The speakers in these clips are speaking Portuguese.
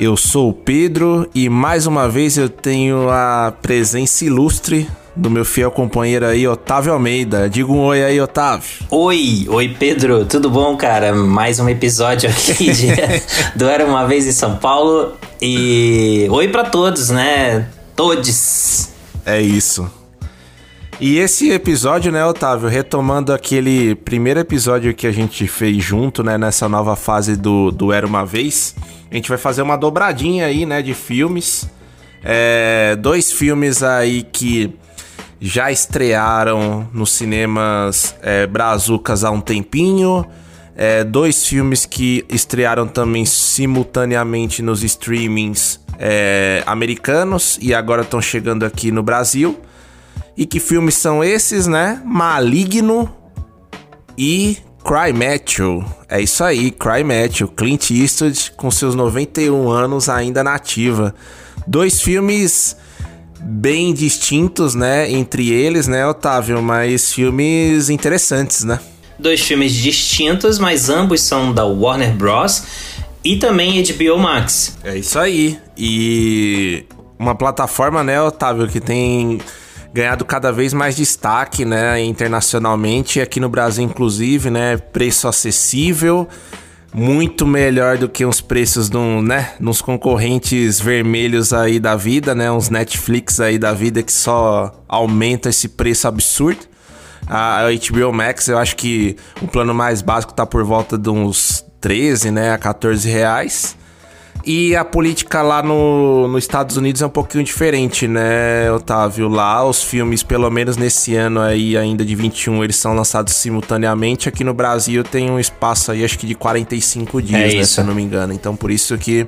Eu sou o Pedro e mais uma vez eu tenho a presença ilustre do meu fiel companheiro aí, Otávio Almeida. Diga um oi aí, Otávio. Oi, oi Pedro, tudo bom, cara? Mais um episódio aqui de, do Era Uma Vez em São Paulo. E oi pra todos, né? Todes. É isso. E esse episódio, né, Otávio, retomando aquele primeiro episódio que a gente fez junto, né, nessa nova fase do, do Era Uma Vez, a gente vai fazer uma dobradinha aí, né, de filmes. É, dois filmes aí que já estrearam nos cinemas é, brazucas há um tempinho. É, dois filmes que estrearam também simultaneamente nos streamings é, americanos e agora estão chegando aqui no Brasil. E que filmes são esses, né? Maligno e Cry Matthew. É isso aí, Cry Matthew. Clint Eastwood com seus 91 anos ainda na ativa. Dois filmes bem distintos, né? Entre eles, né, Otávio? Mas filmes interessantes, né? Dois filmes distintos, mas ambos são da Warner Bros. E também HBO Max. É isso aí. E uma plataforma, né, Otávio, que tem ganhado cada vez mais destaque, né, internacionalmente, aqui no Brasil inclusive, né, preço acessível, muito melhor do que uns preços um, né, nos concorrentes vermelhos aí da vida, né, uns Netflix aí da vida que só aumenta esse preço absurdo. A HBO Max, eu acho que o plano mais básico tá por volta de uns 13, né, a 14 reais. E a política lá no, nos Estados Unidos é um pouquinho diferente, né, Otávio? Lá os filmes, pelo menos nesse ano aí ainda de 21, eles são lançados simultaneamente. Aqui no Brasil tem um espaço aí, acho que de 45 dias, É né, se eu não me engano. Então por isso que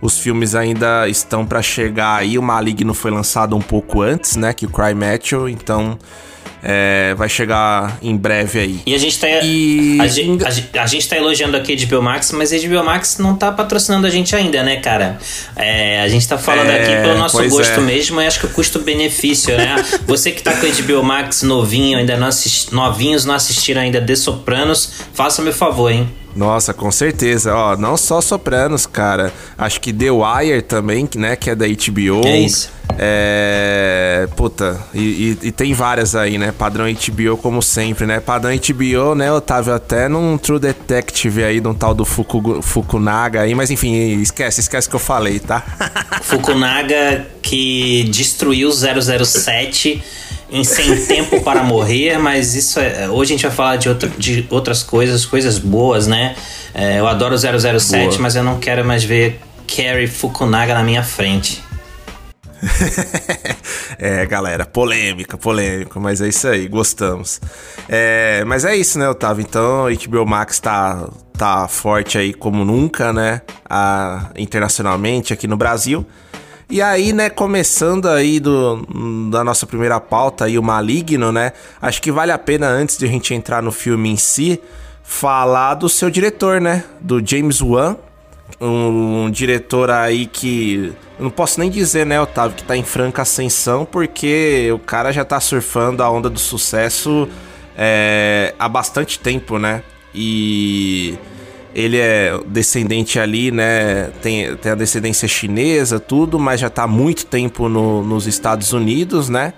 os filmes ainda estão pra chegar aí. O Maligno foi lançado um pouco antes, né, que o Cry Matthew, então é, vai chegar em breve aí. E a gente tá. E- A, gente, a, a gente tá elogiando aqui a HBO Max, mas a HBO Max não tá patrocinando a gente ainda, né, cara? É, a gente tá falando É, aqui pelo nosso gosto é. mesmo e acho que o custo-benefício, né? Você que tá com a HBO Max novinho, ainda não assist, novinhos, não assistiram ainda The Sopranos, faça meu favor, hein? Nossa, com certeza. Ó, não só Sopranos, cara. Acho que The Wire também, né, que é da HBO. É isso. É. Puta, e, e- e tem várias aí, né? Padrão HBO, como sempre, né? Padrão HBO, né, Otávio? Até num True Detective aí, de um tal do Fuku, Fukunaga aí. Mas enfim, esquece, esquece que eu falei, tá? Fukunaga que destruiu 007 em Sem Tempo para Morrer, mas isso é. Hoje a gente vai falar de, outra, de outras coisas, coisas boas, né? É, eu adoro o 007, Boa. mas eu não quero mais ver Carrie Fukunaga na minha frente. é, galera, polêmica, polêmica, mas é isso aí, gostamos. É, mas é isso, né, Otávio? Então, HBO Max tá, tá forte aí como nunca, né? A, internacionalmente aqui no Brasil. E aí, né, começando aí do, da nossa primeira pauta aí, o Maligno, né? Acho que vale a pena, antes de a gente entrar no filme em si, falar do seu diretor, né? Do James Wan, um, diretor aí que eu não posso nem dizer, né, Otávio, que tá em franca ascensão, porque o cara já tá surfando a onda do sucesso é, há bastante tempo, né? E ele é descendente ali, né? Tem, tem a descendência chinesa, tudo, mas já tá há muito tempo no- nos Estados Unidos, né?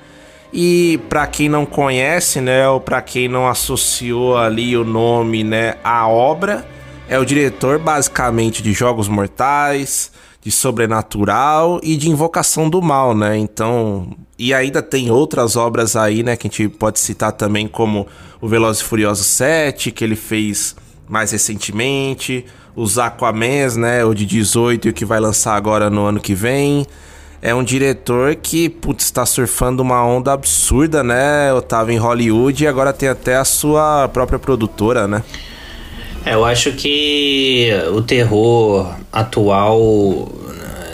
E pra quem não conhece, né, ou pra quem não associou ali o nome, né, à obra, é o diretor basicamente de Jogos Mortais, de sobrenatural e de invocação do mal, né? Então, e ainda tem outras obras aí, né, que a gente pode citar também como o Velozes e Furiosos 7, que ele fez mais recentemente, os Aquamans, né, o de 18 e o que vai lançar agora no ano que vem. É um diretor que, putz, está surfando uma onda absurda, né? Eu tava em Hollywood e agora tem até a sua própria produtora, né? É, eu acho que o terror atual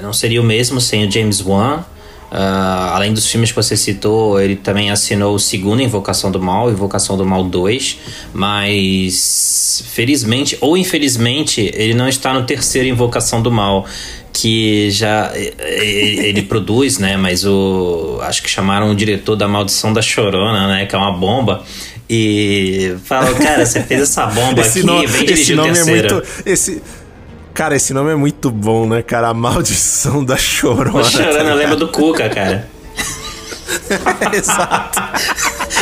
não seria o mesmo sem o James Wan. Uh, além dos filmes que você citou, ele também assinou o segundo Invocação do Mal, Invocação do Mal 2, mas felizmente ou infelizmente ele não está no terceiro Invocação do Mal, que já ele, produz, né? Mas o acho que chamaram o diretor da Maldição da Chorona, né? Que é uma bomba. E falou, cara, você fez essa bomba esse aqui, nome, vem dirigir esse nome o terceiro. É muito, esse, Cara, esse nome é muito bom, né, cara? A maldição da chorona. O chorona lembra do Cuca, cara. Exato.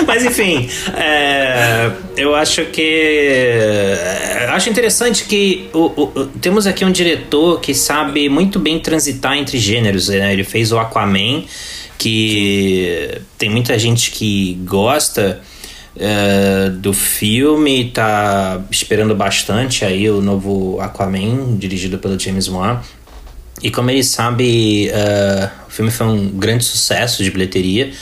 Mas enfim, é, eu acho que. É, acho interessante que o, o, temos aqui um diretor que sabe muito bem transitar entre gêneros. Né? Ele fez o Aquaman, que tem muita gente que gosta. Uh, do filme, tá esperando bastante aí o novo Aquaman, dirigido pelo James Wan. E como ele sabe, uh, o filme foi um grande sucesso de bilheteria.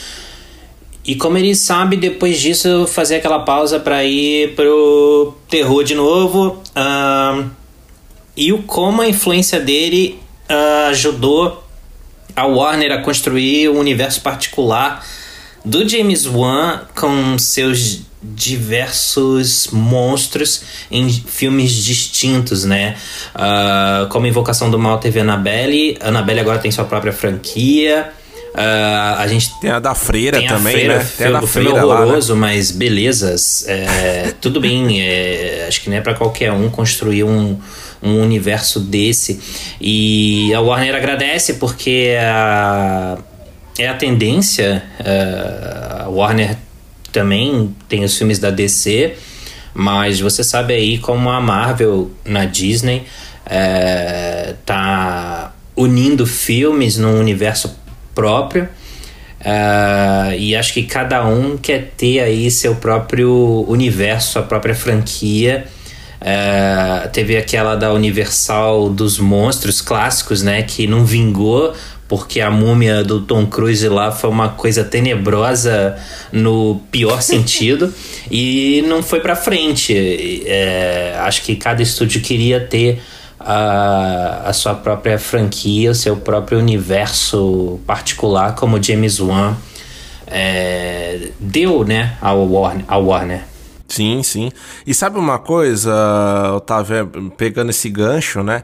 E como ele sabe, depois disso, fazer aquela pausa para ir pro terror de novo. Uh, e o como a influência dele ajudou a Warner a construir um universo particular do James Wan com seus diversos monstros em filmes distintos, né? Uh, como Invocação do Mal teve Annabelle, Annabelle agora tem sua própria franquia. Uh, a gente tem a da Freira tem também, freira, né? Tem a da o filme é horroroso, lá, né? mas belezas. É, tudo bem, é, acho que não é para qualquer um construir um, um universo desse. E a Warner agradece porque a é a tendência. Uh, a Warner também tem os filmes da DC, mas você sabe aí como a Marvel na Disney uh, tá unindo filmes num universo próprio. Uh, e acho que cada um quer ter aí seu próprio universo, sua própria franquia. Uh, teve aquela da Universal dos monstros clássicos, né? Que não vingou, porque a múmia do Tom Cruise lá foi uma coisa tenebrosa no pior sentido e não foi para frente. É, acho que cada estúdio queria ter a, a sua própria franquia, o seu próprio universo particular, como James Wan é, deu né, ao Warner, ao Warner. Sim, sim. E sabe uma coisa, Otávio, pegando esse gancho, né?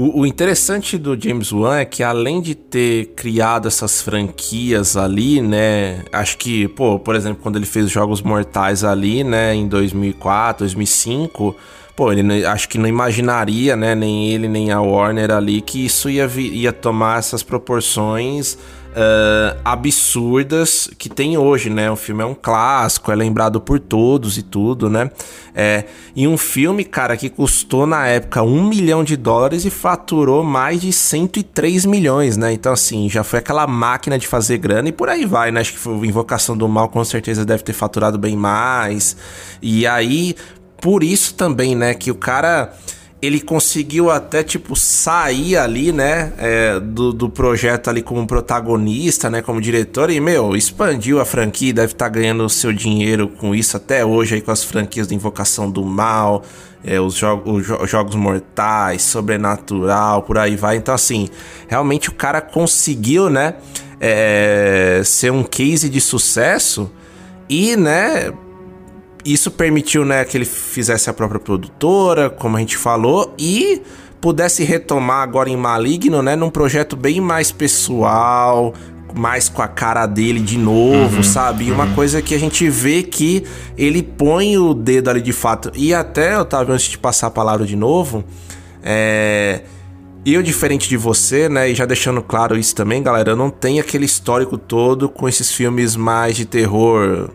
O, o, interessante do James Wan é que além de ter criado essas franquias ali, né? Acho que, pô, por exemplo, quando ele fez Jogos Mortais ali, né, em 2004, 2005, pô, ele acho que não imaginaria, né, nem ele nem a Warner ali que isso ia, ia tomar essas proporções uh, absurdas que tem hoje, né? O filme é um clássico, é lembrado por todos e tudo, né? É, e um filme, cara, que custou na época um milhão de dólares e faturou mais de 103 milhões, né? Então, assim, já foi aquela máquina de fazer grana e por aí vai, né? Acho que foi Invocação do Mal com certeza deve ter faturado bem mais. E aí, por isso também, né, que o cara ele conseguiu até, tipo, sair ali, né, é, do, do projeto ali como protagonista, né, como diretor, e, meu, expandiu a franquia, deve estar tá ganhando o seu dinheiro com isso até hoje aí com as franquias de Invocação do Mal, é, os, jo os jo Jogos Mortais, Sobrenatural, por aí vai. Então, assim, realmente o cara conseguiu, né, é, ser um case de sucesso e, né, isso permitiu, né, que ele fizesse a própria produtora, como a gente falou, e pudesse retomar agora em Maligno, né, num projeto bem mais pessoal, mais com a cara dele de novo, uhum, sabe? E uma uhum. coisa que a gente vê que ele põe o dedo ali de fato. E até, Otávio, antes de passar a palavra de novo, é. Eu, diferente de você, né, e já deixando claro isso também, galera, eu não tenho aquele histórico todo com esses filmes mais de terror.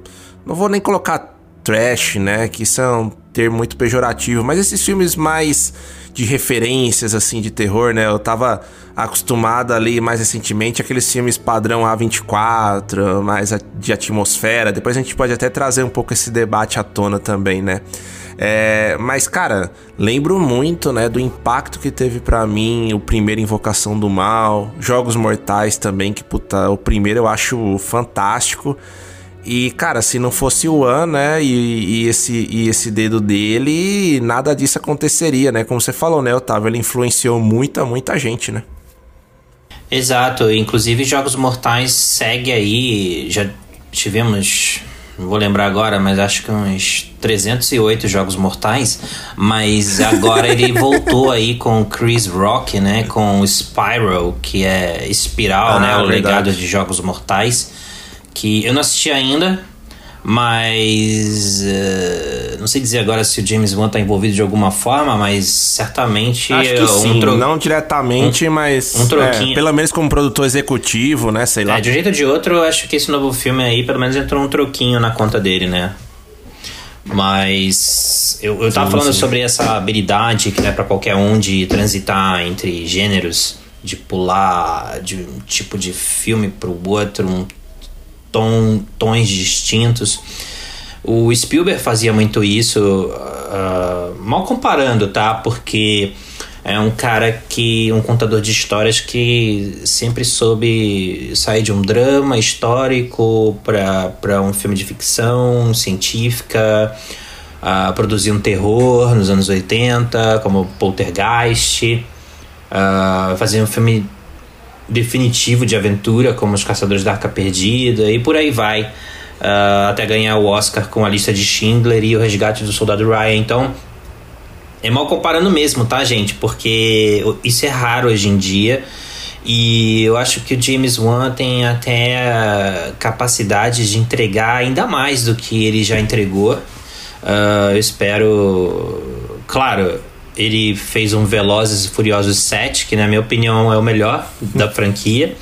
Não vou nem colocar trash, né? Que um termo muito pejorativo, mas esses filmes mais de referências, assim, de terror, né? Eu tava acostumado ali mais recentemente aqueles filmes padrão A24, mais de atmosfera. Depois a gente pode até trazer um pouco esse debate à tona também, né? É, mas, cara, lembro muito, né, do impacto que teve para mim o primeiro Invocação do Mal, Jogos Mortais também, que puta, o primeiro eu acho fantástico. E, cara, se não fosse o An, né, e, e, esse, e esse dedo dele, nada disso aconteceria, né? Como você falou, né, Otávio? Ele influenciou muita, muita gente, né? Exato, inclusive Jogos Mortais segue aí, já tivemos, não vou lembrar agora, mas acho que uns 308 Jogos Mortais, mas agora ele voltou aí com Chris Rock, né, com Spiral, que é Espiral, Ah, né, o verdade. legado de Jogos Mortais, que eu não assisti ainda, mas eh, não sei dizer agora se o James Wan tá envolvido de alguma forma, mas certamente Acho é que um sim, tro- não diretamente, mas um troquinho. é, pelo menos como produtor executivo, né, sei lá. É, de um jeito ou de outro, eu acho que esse novo filme aí, pelo menos entrou um troquinho na conta dele, né? Mas eu, eu tava Sim, falando sim. sobre essa habilidade que é pra qualquer um de transitar entre gêneros, de pular de um tipo de filme pro outro, um tom, tons distintos. O Spielberg fazia muito isso, ah, mal comparando, tá? Porque é um cara que. um contador de histórias que sempre soube sair de um drama histórico para um filme de ficção científica, ah, produzir um terror nos anos 80, como Poltergeist, ah, fazer um filme definitivo de aventura, como Os Caçadores da Arca Perdida, e por aí vai. ah, até ganhar o Oscar com a lista de Schindler e o Resgate do Soldado Ryan. Então, é mal comparando mesmo, tá, gente? Porque isso é raro hoje em dia. E eu acho que o James Wan tem até capacidade de entregar ainda mais do que ele já entregou. Ah, eu espero. Claro, ele fez um Velozes e Furiosos 7, que na minha opinião é o melhor da franquia.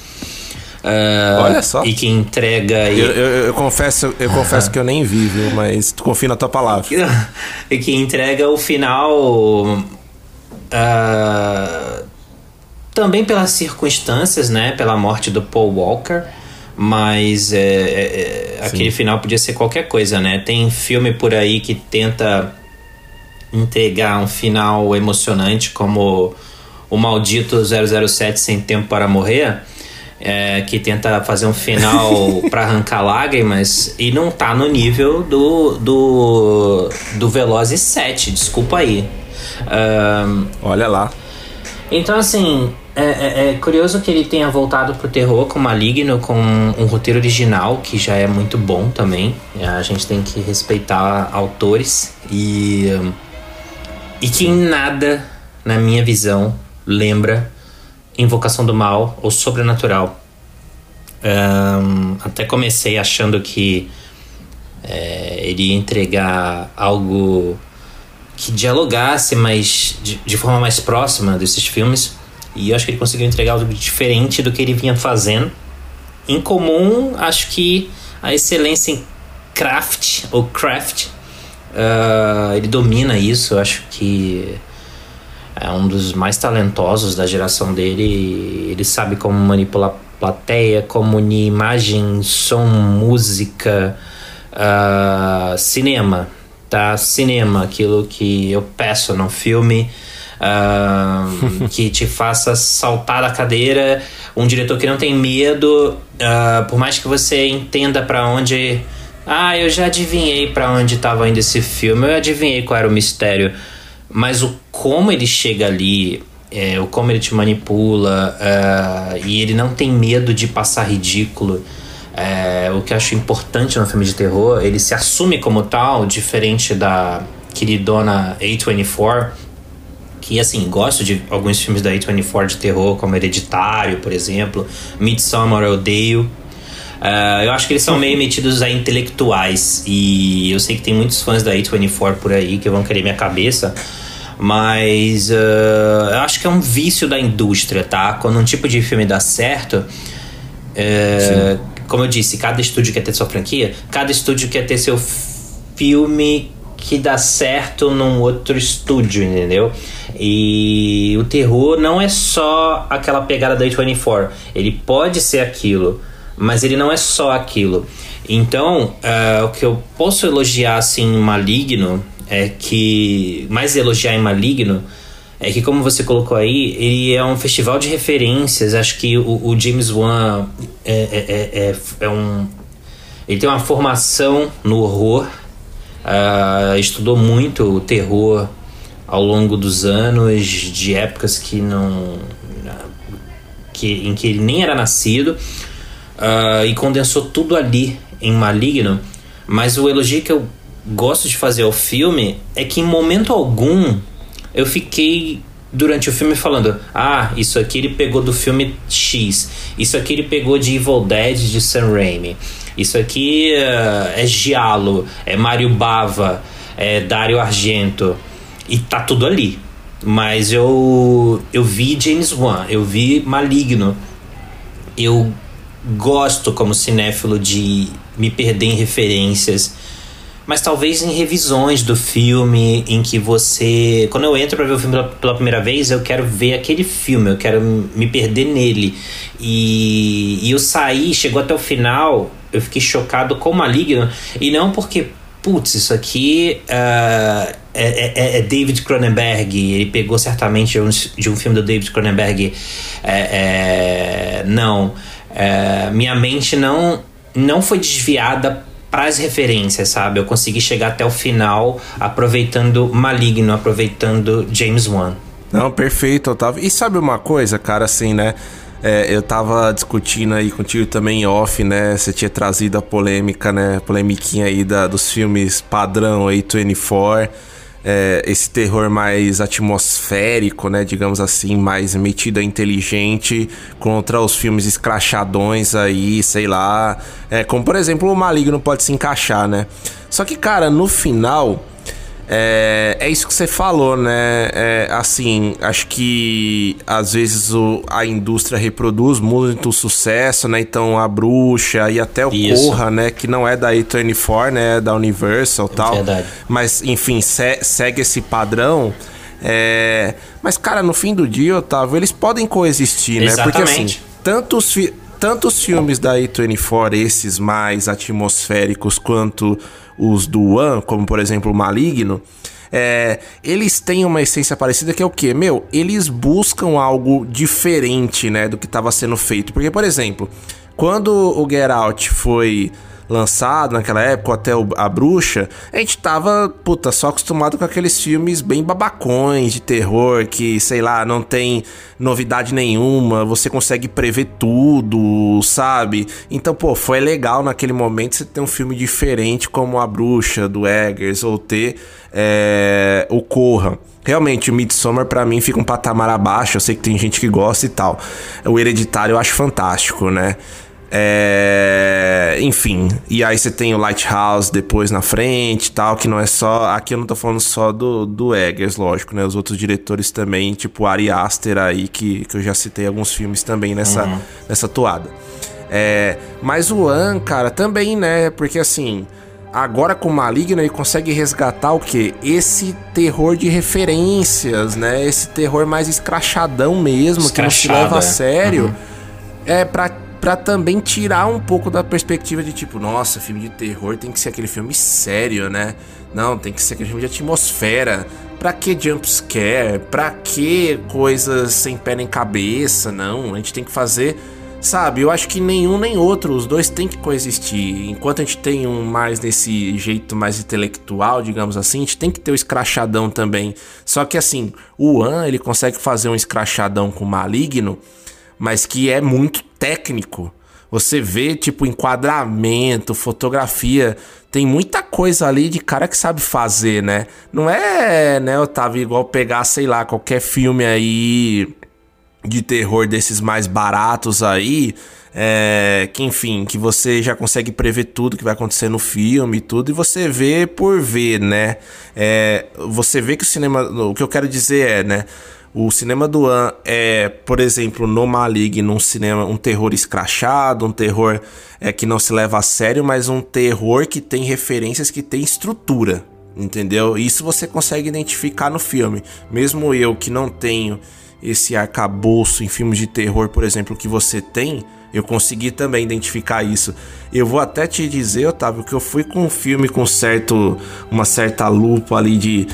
Ah, Olha só. E que entrega. Eu, eu- eu confesso, eu confesso que eu nem vi, viu? Mas tu confia na tua palavra. e que entrega o final ah, também pelas circunstâncias, né? Pela morte do Paul Walker. Mas é, é, é, aquele final podia ser qualquer coisa, né? Tem filme por aí que tenta entregar um final emocionante, como o maldito 007 Sem Tempo para Morrer, é, que tenta fazer um final para arrancar lágrimas e não tá no nível do, do, do Velozes 7, desculpa aí. Ahn, Olha lá. então, assim, é, é- é curioso que ele tenha voltado pro terror com Maligno, com um roteiro original, que já é muito bom também. A gente tem que respeitar autores. E, hum, e que em nada, na minha visão, lembra Invocação do Mal ou Sobrenatural. Ahn, até comecei achando que é, ele ia entregar algo que dialogasse mais de, de forma mais próxima desses filmes e eu acho que ele conseguiu entregar algo diferente do que ele vinha fazendo em comum acho que a excelência em craft ou craft ah, ele domina isso eu acho que é um dos mais talentosos da geração dele ele sabe como manipular plateia como unir imagem som música ah, cinema tá? Cinema, aquilo que eu peço num filme. ah, que te faça saltar da cadeira, um diretor que não tem medo, por mais que você entenda pra onde, ah, eu já adivinhei pra onde estava indo esse filme, eu adivinhei qual era o mistério, mas o como ele chega ali, é, o como ele te manipula, ah, e ele não tem medo de passar ridículo. É, o que eu acho importante no filme de terror, ele se assume como tal, diferente da queridona A24, que assim, gosto de alguns filmes da A24 de terror, como Hereditário, por exemplo, Midsommar eu odeio. Ah, eu acho que eles são meio metidos a intelectuais e eu sei que tem muitos fãs da A24 por aí que vão querer minha cabeça, mas ah, eu acho que é um vício da indústria, tá? Quando um tipo de filme dá certo, é, como eu disse, cada estúdio quer ter sua franquia, cada estúdio quer ter seu filme que dá certo num outro estúdio, entendeu? E o terror não é só aquela pegada da A24. Ele pode ser aquilo, mas ele não é só aquilo. Então, uh, o que eu posso elogiar assim Maligno é que. Mais elogiar em Maligno é que, como você colocou aí, ele é um festival de referências. Acho que o, o James Wan é, é, é, é, um. Ele tem uma formação no horror, uh, estudou muito o terror ao longo dos anos, de épocas que não. Que, em que ele nem era nascido, uh, e condensou tudo ali em Maligno. Mas o elogio que eu gosto de fazer ao filme é que em momento algum eu fiquei durante o filme falando: ah, isso aqui ele pegou do filme X, isso aqui ele pegou de Evil Dead de Sam Raimi, isso aqui uh, é Giallo, é Mario Bava, é Dario Argento, e tá tudo ali. Mas eu, eu vi James Wan, eu vi Maligno, eu gosto como cinéfilo de me perder em referências mas talvez em revisões do filme em que você. Quando eu entro para ver o filme pela, primeira vez, eu quero ver aquele filme, eu quero me perder nele. E, e eu saí, chegou até o final, eu fiquei chocado com Maligno, e não porque, putz, isso aqui uh, é, é, é, David Cronenberg, ele pegou certamente de um, de um filme do David Cronenberg. É, é não. É, minha mente não, não foi desviada para as referências, sabe? Eu consegui chegar até o final aproveitando Maligno, aproveitando James Wan. Não, perfeito, Otávio. E sabe uma coisa, cara, assim, né? É, eu tava discutindo aí contigo também off, né? Você tinha trazido a polêmica, né? Polemiquinha aí da, dos filmes padrão aí, 24 é, esse terror mais atmosférico, né, digamos assim, mais metido inteligente contra os filmes escrachadões aí, sei lá, é, como por exemplo o Maligno pode se encaixar, né? Só que, cara, no final é, é isso que você falou, né? É, assim, acho que às vezes o, a indústria reproduz muito sucesso, né? Então a bruxa e até o isso. Corra, né? Que não é da A24, né? É da Universal e tal. Verdade. Mas, enfim, se, segue esse padrão. É... Mas, cara, no fim do dia, Otávio, eles podem coexistir, Exatamente. né? Porque assim, tantos, fi tantos filmes da A24, esses mais atmosféricos, quanto os do One, como por exemplo o Maligno, é, eles têm uma essência parecida que é o que? Meu, eles buscam algo diferente, né, do que estava sendo feito. Porque, por exemplo, quando o Get Out foi lançado naquela época, até o, a bruxa, a gente tava, puta, só acostumado com aqueles filmes bem babacões de terror, que, sei lá, não tem novidade nenhuma, você consegue prever tudo, sabe? Então, pô, foi legal naquele momento você ter um filme diferente como A Bruxa, do Eggers, ou ter é, O Corra. Realmente, o Midsommar para mim fica um patamar abaixo. Eu sei que tem gente que gosta e tal. O Hereditário eu acho fantástico, né? É, enfim, e aí você tem o Lighthouse depois na frente e tal, que não é só. Aqui eu não tô falando só do, do Eggers, lógico, né? Os outros diretores também, tipo Ari Aster aí, que, que eu já citei alguns filmes também nessa, uhum. nessa toada. É, mas o An, cara, também, né? Porque assim. Agora com o Maligno ele consegue resgatar o que? Esse terror de referências, né? Esse terror mais escrachadão mesmo, Escrachada. que não se leva a sério. Uhum. É pra para também tirar um pouco da perspectiva de tipo, nossa, filme de terror tem que ser aquele filme sério, né? Não, tem que ser aquele filme de atmosfera. Pra que jumpscare? Pra que coisas sem pé nem cabeça? Não, a gente tem que fazer. Sabe, eu acho que nenhum nem outro, os dois têm que coexistir. Enquanto a gente tem um mais desse jeito mais intelectual, digamos assim, a gente tem que ter o escrachadão também. Só que assim, o An, ele consegue fazer um escrachadão com maligno mas que é muito técnico. Você vê, tipo, enquadramento, fotografia. Tem muita coisa ali de cara que sabe fazer, né? Não é, né, Otávio, igual pegar, sei lá, qualquer filme aí de terror desses mais baratos aí. É, que enfim, que você já consegue prever tudo que vai acontecer no filme e tudo, e você vê por ver, né? É, você vê que o cinema. O que eu quero dizer é, né? O cinema do An é, por exemplo, no Maligno, um cinema, um terror escrachado, um terror é, que não se leva a sério, mas um terror que tem referências, que tem estrutura, entendeu? Isso você consegue identificar no filme. Mesmo eu que não tenho esse arcabouço em filmes de terror, por exemplo, que você tem, eu consegui também identificar isso. Eu vou até te dizer, Otávio, que eu fui com um filme com certo uma certa lupa ali de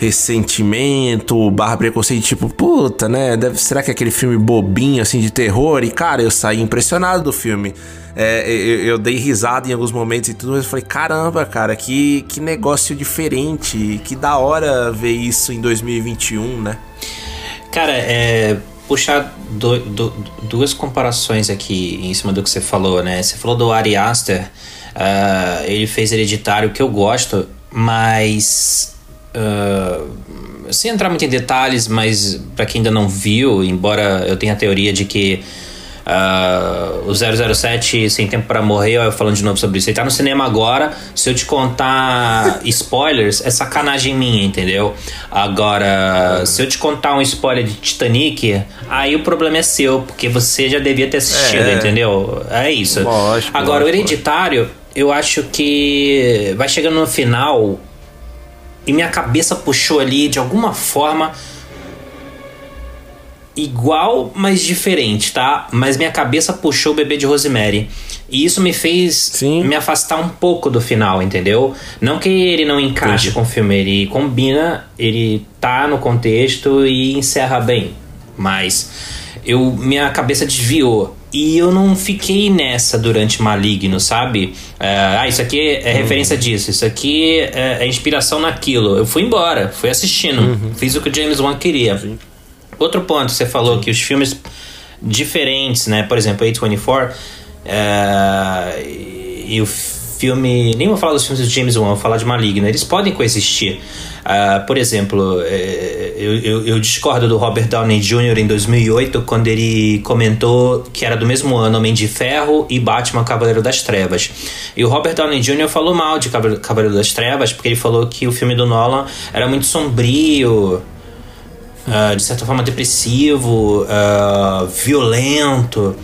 ressentimento, barra preconceito, tipo, puta, né? Deve, será que é aquele filme bobinho, assim, de terror? E, cara, eu saí impressionado do filme. É, eu, eu, dei risada em alguns momentos e tudo, mas eu falei, caramba, cara, que, que negócio diferente, que da hora ver isso em 2021, né? Cara, é, puxar do, do, duas comparações aqui em cima do que você falou, né? Você falou do Ari Aster, uh, ele fez Hereditário, que eu gosto, mas Uh, sem entrar muito em detalhes, mas para quem ainda não viu, embora eu tenha a teoria de que uh, o 007 Sem Tempo para Morrer, eu falando de novo sobre isso, ele tá no cinema agora. Se eu te contar spoilers, é sacanagem minha, entendeu? Agora, se eu te contar um spoiler de Titanic, aí o problema é seu, porque você já devia ter assistido, é. entendeu? É isso. Lógico, agora, lógico. o Hereditário, eu acho que vai chegando no final e minha cabeça puxou ali de alguma forma igual, mas diferente, tá? Mas minha cabeça puxou o bebê de Rosemary. E isso me fez Sim. me afastar um pouco do final, entendeu? Não que ele não encaixe Entendi. com o filme, ele combina, ele tá no contexto e encerra bem. Mas eu minha cabeça desviou. E eu não fiquei nessa durante Maligno, sabe? É, ah, isso aqui é referência uhum. disso, isso aqui é, é, inspiração naquilo. Eu fui embora, fui assistindo, uhum. fiz o que o James Wan queria. Sim. Outro ponto, você falou Sim. que os filmes diferentes, né? Por exemplo, A24 é, e o filme. Nem vou falar dos filmes do James Wan, vou falar de Maligno. Eles podem coexistir. Uh, por exemplo, é, eu, eu, eu, discordo do Robert Downey Jr. em 2008, quando ele comentou que era do mesmo ano Homem de Ferro e Batman Cavaleiro das Trevas. E o Robert Downey Jr. falou mal de Cavaleiro das Trevas, porque ele falou que o filme do Nolan era muito sombrio. Uh, de certa forma depressivo, uh, violento,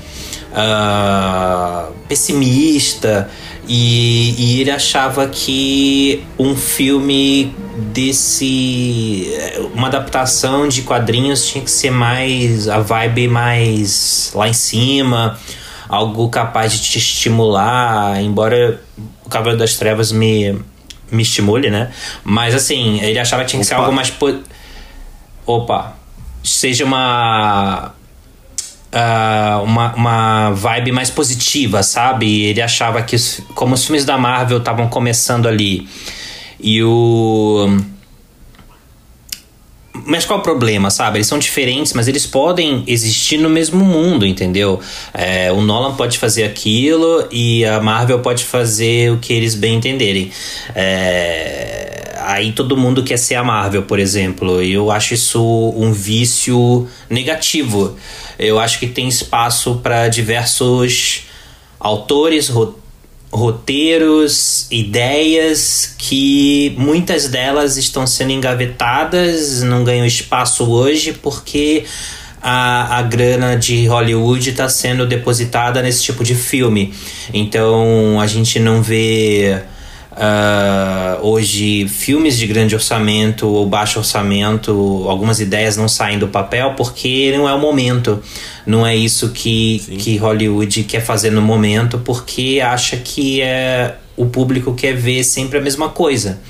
pessimista. E, e ele achava que um filme desse. Uma adaptação de quadrinhos tinha que ser mais. a vibe mais lá em cima, algo capaz de te estimular, embora o Cavaleiro das Trevas me, me estimule, né? Mas assim, ele achava que tinha que Opa. ser algo mais. Po... Opa! Seja uma uh, uma, uma vibe mais positiva, sabe? Ele achava que, como os filmes da Marvel estavam começando ali, e o. Mas qual o problema, sabe? Eles são diferentes, mas eles podem existir no mesmo mundo, entendeu? É, o Nolan pode fazer aquilo e a Marvel pode fazer o que eles bem entenderem. É, aí todo mundo quer ser a Marvel, por exemplo. E eu acho isso um vício negativo eu acho que tem espaço para diversos autores, roteiros, ideias que muitas delas estão sendo engavetadas, não ganham espaço hoje porque a, a grana de Hollywood está sendo depositada nesse tipo de filme. Então a gente não vê Uh, hoje, filmes de grande orçamento ou baixo orçamento, algumas ideias não saem do papel porque não é o momento. Não é isso que, que Hollywood quer fazer no momento, porque acha que é, o público quer ver sempre a mesma coisa.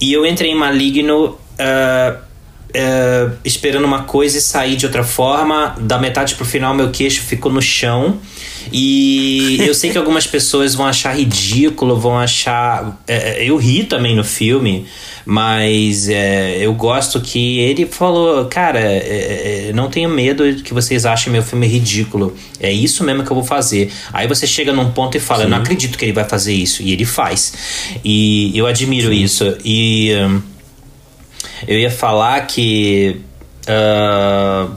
E eu entrei em Maligno. Uh, Uh, esperando uma coisa e sair de outra forma. Da metade pro final, meu queixo ficou no chão. E eu sei que algumas pessoas vão achar ridículo, vão achar. É, é, eu ri também no filme, mas é, eu gosto que ele falou: Cara, é, é, não tenho medo que vocês achem meu filme ridículo. É isso mesmo que eu vou fazer. Aí você chega num ponto e fala: Sim. Eu não acredito que ele vai fazer isso. E ele faz. E eu admiro Sim. isso. E um, eu ia falar que. Uh,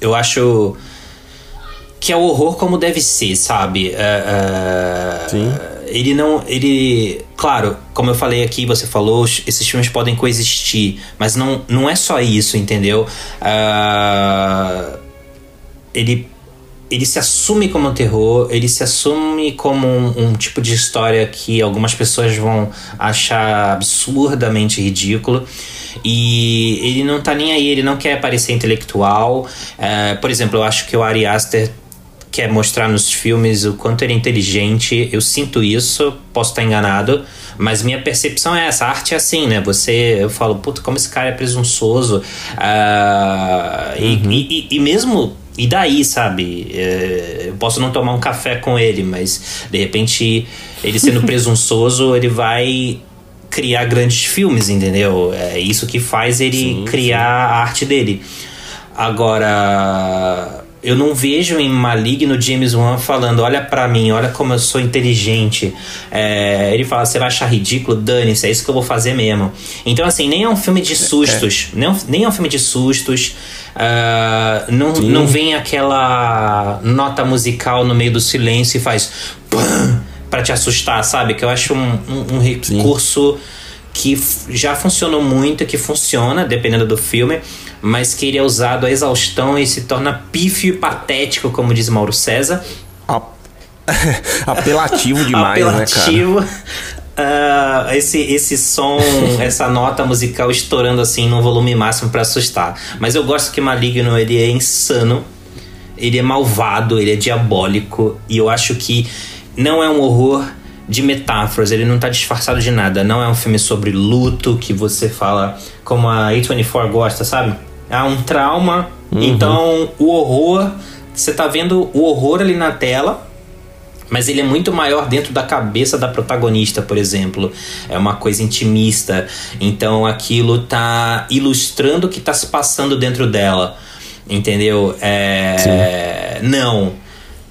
eu acho que é o horror como deve ser, sabe? Uh, Sim. ele não. Ele. Claro, como eu falei aqui, você falou, esses filmes podem coexistir, mas não, não é só isso, entendeu? Uh, ele ele se assume como um terror, ele se assume como um, um, tipo de história que algumas pessoas vão achar absurdamente ridículo. E ele não tá nem aí, ele não quer parecer intelectual. É, por exemplo, eu acho que o Ari Aster quer mostrar nos filmes o quanto ele é inteligente. Eu sinto isso, posso estar enganado. Mas minha percepção é essa, a arte é assim, né? Você, eu falo, puta, como esse cara é presunçoso. Uh, uhum. e, e, e mesmo e daí, sabe? É, eu posso não tomar um café com ele, mas de repente, ele sendo presunçoso, ele vai criar grandes filmes, entendeu? É isso que faz ele sim, criar sim. a arte dele. Agora, eu não vejo em Maligno James Wan falando: olha para mim, olha como eu sou inteligente. É, ele fala: você vai achar ridículo? Dane-se, é isso que eu vou fazer mesmo. Então, assim, nem é um filme de sustos, é. nem, nem é um filme de sustos. Uh, não, não vem aquela nota musical no meio do silêncio e faz para te assustar, sabe? Que eu acho um, um, um recurso Sim. que já funcionou muito, que funciona, dependendo do filme, mas que ele é usado a exaustão e se torna pífio e patético, como diz Mauro César. Apelativo demais, Apelativo. né, cara? uh, esse, esse som, essa nota musical estourando assim no volume máximo para assustar. Mas eu gosto que Maligno ele é insano, ele é malvado, ele é diabólico e eu acho que não é um horror de metáforas, ele não tá disfarçado de nada. Não é um filme sobre luto que você fala como a A24 gosta, sabe? É um trauma. Uhum. Então, o horror, você tá vendo o horror ali na tela, mas ele é muito maior dentro da cabeça da protagonista, por exemplo. É uma coisa intimista. Então aquilo tá ilustrando o que tá se passando dentro dela. Entendeu? É. Não.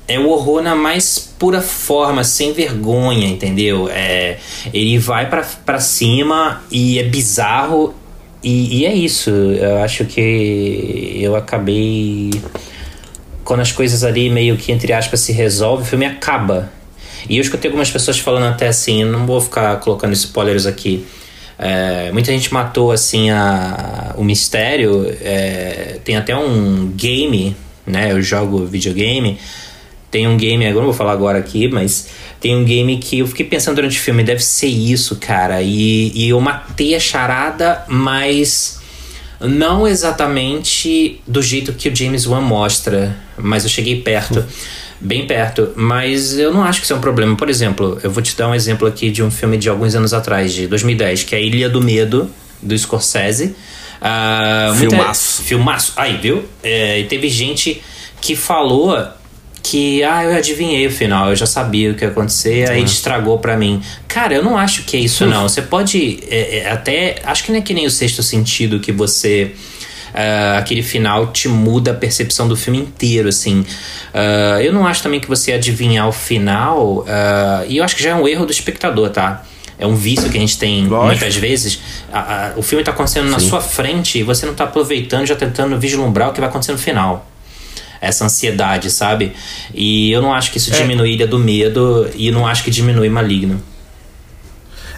É o horror na mais pura forma, sem vergonha, entendeu? É, ele vai para cima e é bizarro. E, e é isso. Eu acho que eu acabei quando as coisas ali meio que, entre aspas, se resolvem, o filme acaba. E eu escutei algumas pessoas falando até assim, não vou ficar colocando spoilers aqui. É, muita gente matou assim a, o mistério. É, tem até um game, né? Eu jogo videogame. Tem um game, agora não vou falar agora aqui, mas tem um game que eu fiquei pensando durante o filme, deve ser isso, cara. E, e eu matei a charada, mas não exatamente do jeito que o James Wan mostra, mas eu cheguei perto. Bem perto, mas eu não acho que isso é um problema. Por exemplo, eu vou te dar um exemplo aqui de um filme de alguns anos atrás, de 2010, que é Ilha do Medo, do Scorsese. Uh, filmaço. Muita, filmaço. Aí, viu? É, e teve gente que falou que, ah, eu adivinhei o final, eu já sabia o que ia acontecer, aí uhum. estragou para mim. Cara, eu não acho que é isso, não. Você pode é, é, até. Acho que não é que nem o sexto sentido que você. Uh, aquele final te muda a percepção do filme inteiro, assim. Uh, eu não acho também que você adivinhar o final. Uh, e eu acho que já é um erro do espectador, tá? É um vício que a gente tem Lógico. muitas vezes. A, a, o filme tá acontecendo Sim. na sua frente e você não tá aproveitando, já tentando vislumbrar o que vai acontecer no final essa ansiedade, sabe? E eu não acho que isso é. diminui Ilha do Medo e não acho que diminui Maligno.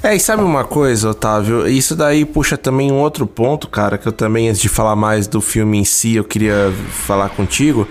É, e sabe uma coisa, Otávio? Isso daí puxa também um outro ponto, cara, que eu também, antes de falar mais do filme em si, eu queria falar contigo.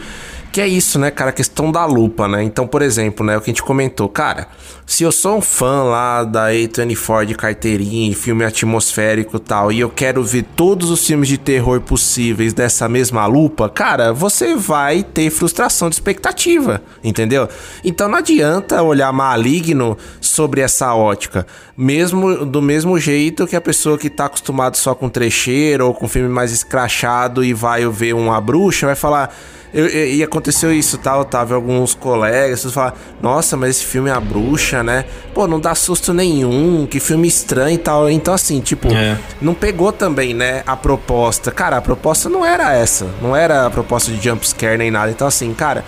Que é isso, né, cara? A questão da lupa, né? Então, por exemplo, né, o que a gente comentou, cara, se eu sou um fã lá da A24 de carteirinha, filme atmosférico e tal, e eu quero ver todos os filmes de terror possíveis dessa mesma lupa, cara, você vai ter frustração de expectativa, entendeu? Então não adianta olhar maligno sobre essa ótica. Mesmo do mesmo jeito que a pessoa que tá acostumado só com trecheiro ou com filme mais escrachado e vai ver uma bruxa, vai falar eu, eu, e aconteceu isso, tá, Otávio? Alguns colegas falam, nossa, mas esse filme é a bruxa, né? Pô, não dá susto nenhum, que filme estranho e tal. Então, assim, tipo, é. não pegou também, né, a proposta. Cara, a proposta não era essa. Não era a proposta de jumpscare nem nada. Então, assim, cara,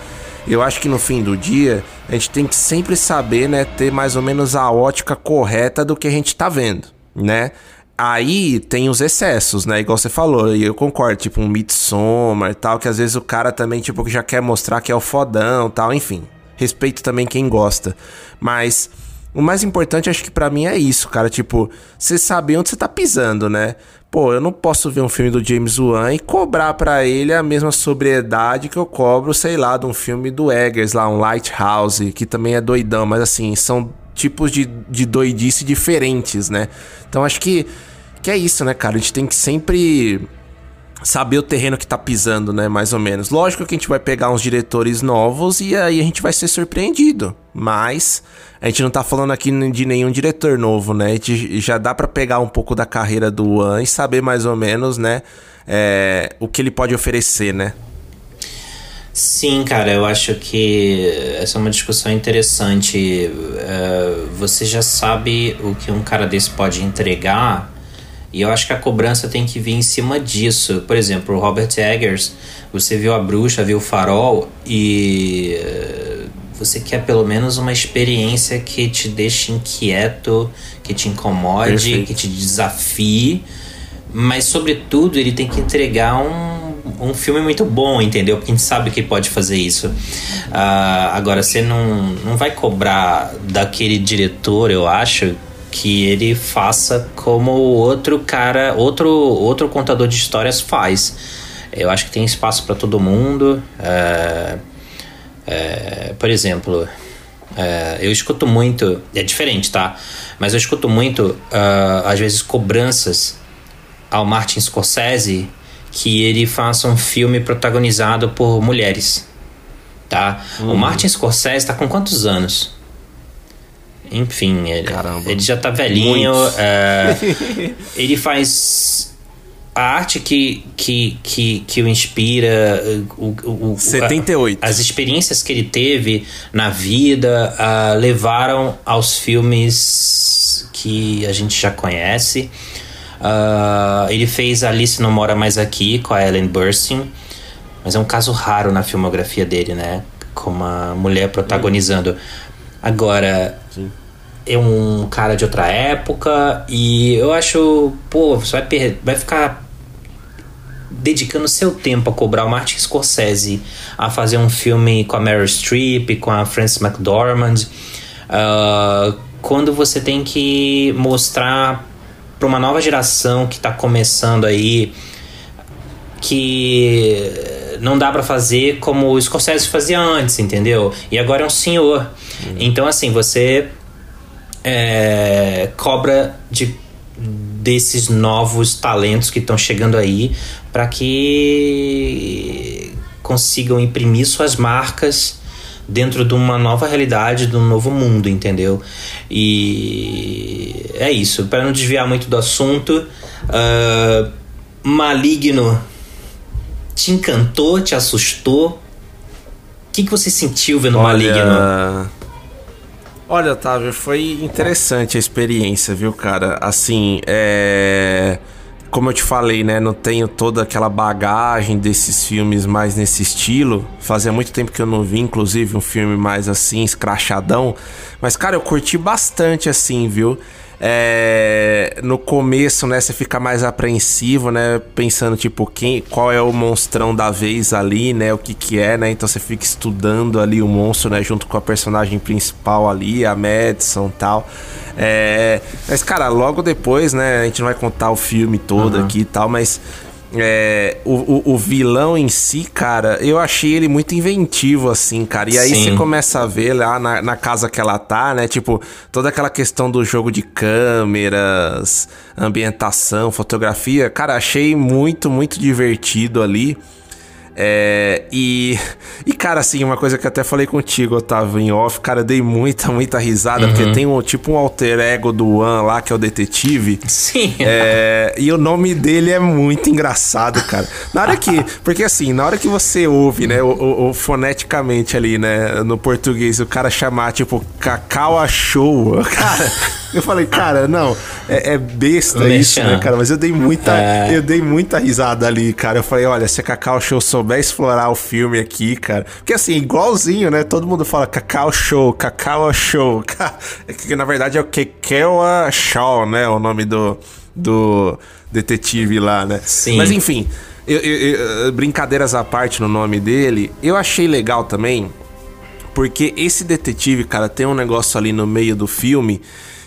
eu acho que no fim do dia, a gente tem que sempre saber, né, ter mais ou menos a ótica correta do que a gente tá vendo, né? Aí tem os excessos, né? Igual você falou, e eu concordo, tipo um Midsommar e tal, que às vezes o cara também, tipo, já quer mostrar que é o fodão tal, enfim. Respeito também quem gosta. Mas o mais importante, acho que para mim é isso, cara. Tipo, você saber onde você tá pisando, né? Pô, eu não posso ver um filme do James Wan e cobrar para ele a mesma sobriedade que eu cobro, sei lá, de um filme do Eggers lá, um Lighthouse, que também é doidão, mas assim, são tipos de, de doidice diferentes, né? Então acho que, que é isso, né, cara? A gente tem que sempre saber o terreno que tá pisando, né? Mais ou menos. Lógico que a gente vai pegar uns diretores novos e aí a gente vai ser surpreendido. Mas a gente não tá falando aqui de nenhum diretor novo, né? A gente já dá para pegar um pouco da carreira do Wan e saber mais ou menos, né? É, o que ele pode oferecer, né? Sim, cara, eu acho que essa é uma discussão interessante. Uh, você já sabe o que um cara desse pode entregar e eu acho que a cobrança tem que vir em cima disso. Por exemplo, o Robert Eggers, você viu a bruxa, viu o farol e eh, você quer pelo menos uma experiência que te deixe inquieto, que te incomode, Perfeito. que te desafie. Mas, sobretudo, ele tem que entregar um, um filme muito bom, entendeu? Porque a gente sabe que pode fazer isso. Uh, agora, você não, não vai cobrar daquele diretor, eu acho, que ele faça como outro cara, outro, outro contador de histórias faz. Eu acho que tem espaço para todo mundo. É, é, por exemplo, é, eu escuto muito, é diferente, tá? Mas eu escuto muito, uh, às vezes, cobranças ao Martin Scorsese que ele faça um filme protagonizado por mulheres, tá? O uhum. Martin Scorsese está com quantos anos? Enfim, ele, ele já tá velhinho. É, ele faz a arte que, que, que, que o inspira, o, o, 78. A, as experiências que ele teve na vida uh, levaram aos filmes que a gente já conhece. Uh, ele fez Alice Não Mora Mais Aqui com a Ellen Burstyn, mas é um caso raro na filmografia dele, né? Com uma mulher protagonizando. Agora, Sim é um cara de outra época e eu acho, pô, você vai, per vai ficar dedicando seu tempo a cobrar o Martin Scorsese a fazer um filme com a Meryl Streep, com a Frances McDormand, uh, quando você tem que mostrar para uma nova geração que está começando aí que não dá para fazer como o Scorsese fazia antes, entendeu? E agora é um senhor. Uhum. Então, assim, você é, cobra de desses novos talentos que estão chegando aí para que consigam imprimir suas marcas dentro de uma nova realidade, de um novo mundo, entendeu? E é isso. Para não desviar muito do assunto, uh, Maligno te encantou, te assustou? O que, que você sentiu vendo Olha... Maligno? Olha, Otávio, foi interessante a experiência, viu, cara? Assim, é. Como eu te falei, né? Não tenho toda aquela bagagem desses filmes mais nesse estilo. Fazia muito tempo que eu não vi, inclusive, um filme mais assim, escrachadão. Mas, cara, eu curti bastante, assim, viu? É, no começo, né, você fica mais apreensivo, né, pensando tipo quem, qual é o monstrão da vez ali, né, o que que é, né? Então você fica estudando ali o monstro, né, junto com a personagem principal ali, a Madison, tal. É, mas cara, logo depois, né, a gente não vai contar o filme todo uhum. aqui e tal, mas é, o, o, o, vilão em si, cara, eu achei ele muito inventivo, assim, cara. E aí Sim. você começa a ver lá na, na, casa que ela tá, né? Tipo, toda aquela questão do jogo de câmeras, ambientação, fotografia. Cara, achei muito, muito divertido ali. É, e, e, cara, assim, uma coisa que até falei contigo, Otávio, em off, cara, dei muita, muita risada, uhum. porque tem um tipo um alter ego do One lá, que é o detetive. Sim. É, e o nome dele é muito engraçado, cara. Na hora que. Porque assim, na hora que você ouve, né, o, o, o foneticamente ali, né, no português, o cara chamar, tipo, Cacau achou, cara. Eu falei, cara, não, é, é besta isso, né, cara? Mas eu dei muita, é... eu dei muita risada ali, cara. Eu falei, olha, se a Cacau Show souber explorar o filme aqui, cara. Porque assim, igualzinho, né? Todo mundo fala Cacau Show, Cacau Show. É que na verdade é o Kekewa Shaw, né? O nome do, do detetive lá, né? Sim. Mas enfim, eu, eu, eu, brincadeiras à parte no nome dele, eu achei legal também Porque esse detetive, cara, tem um negócio ali no meio do filme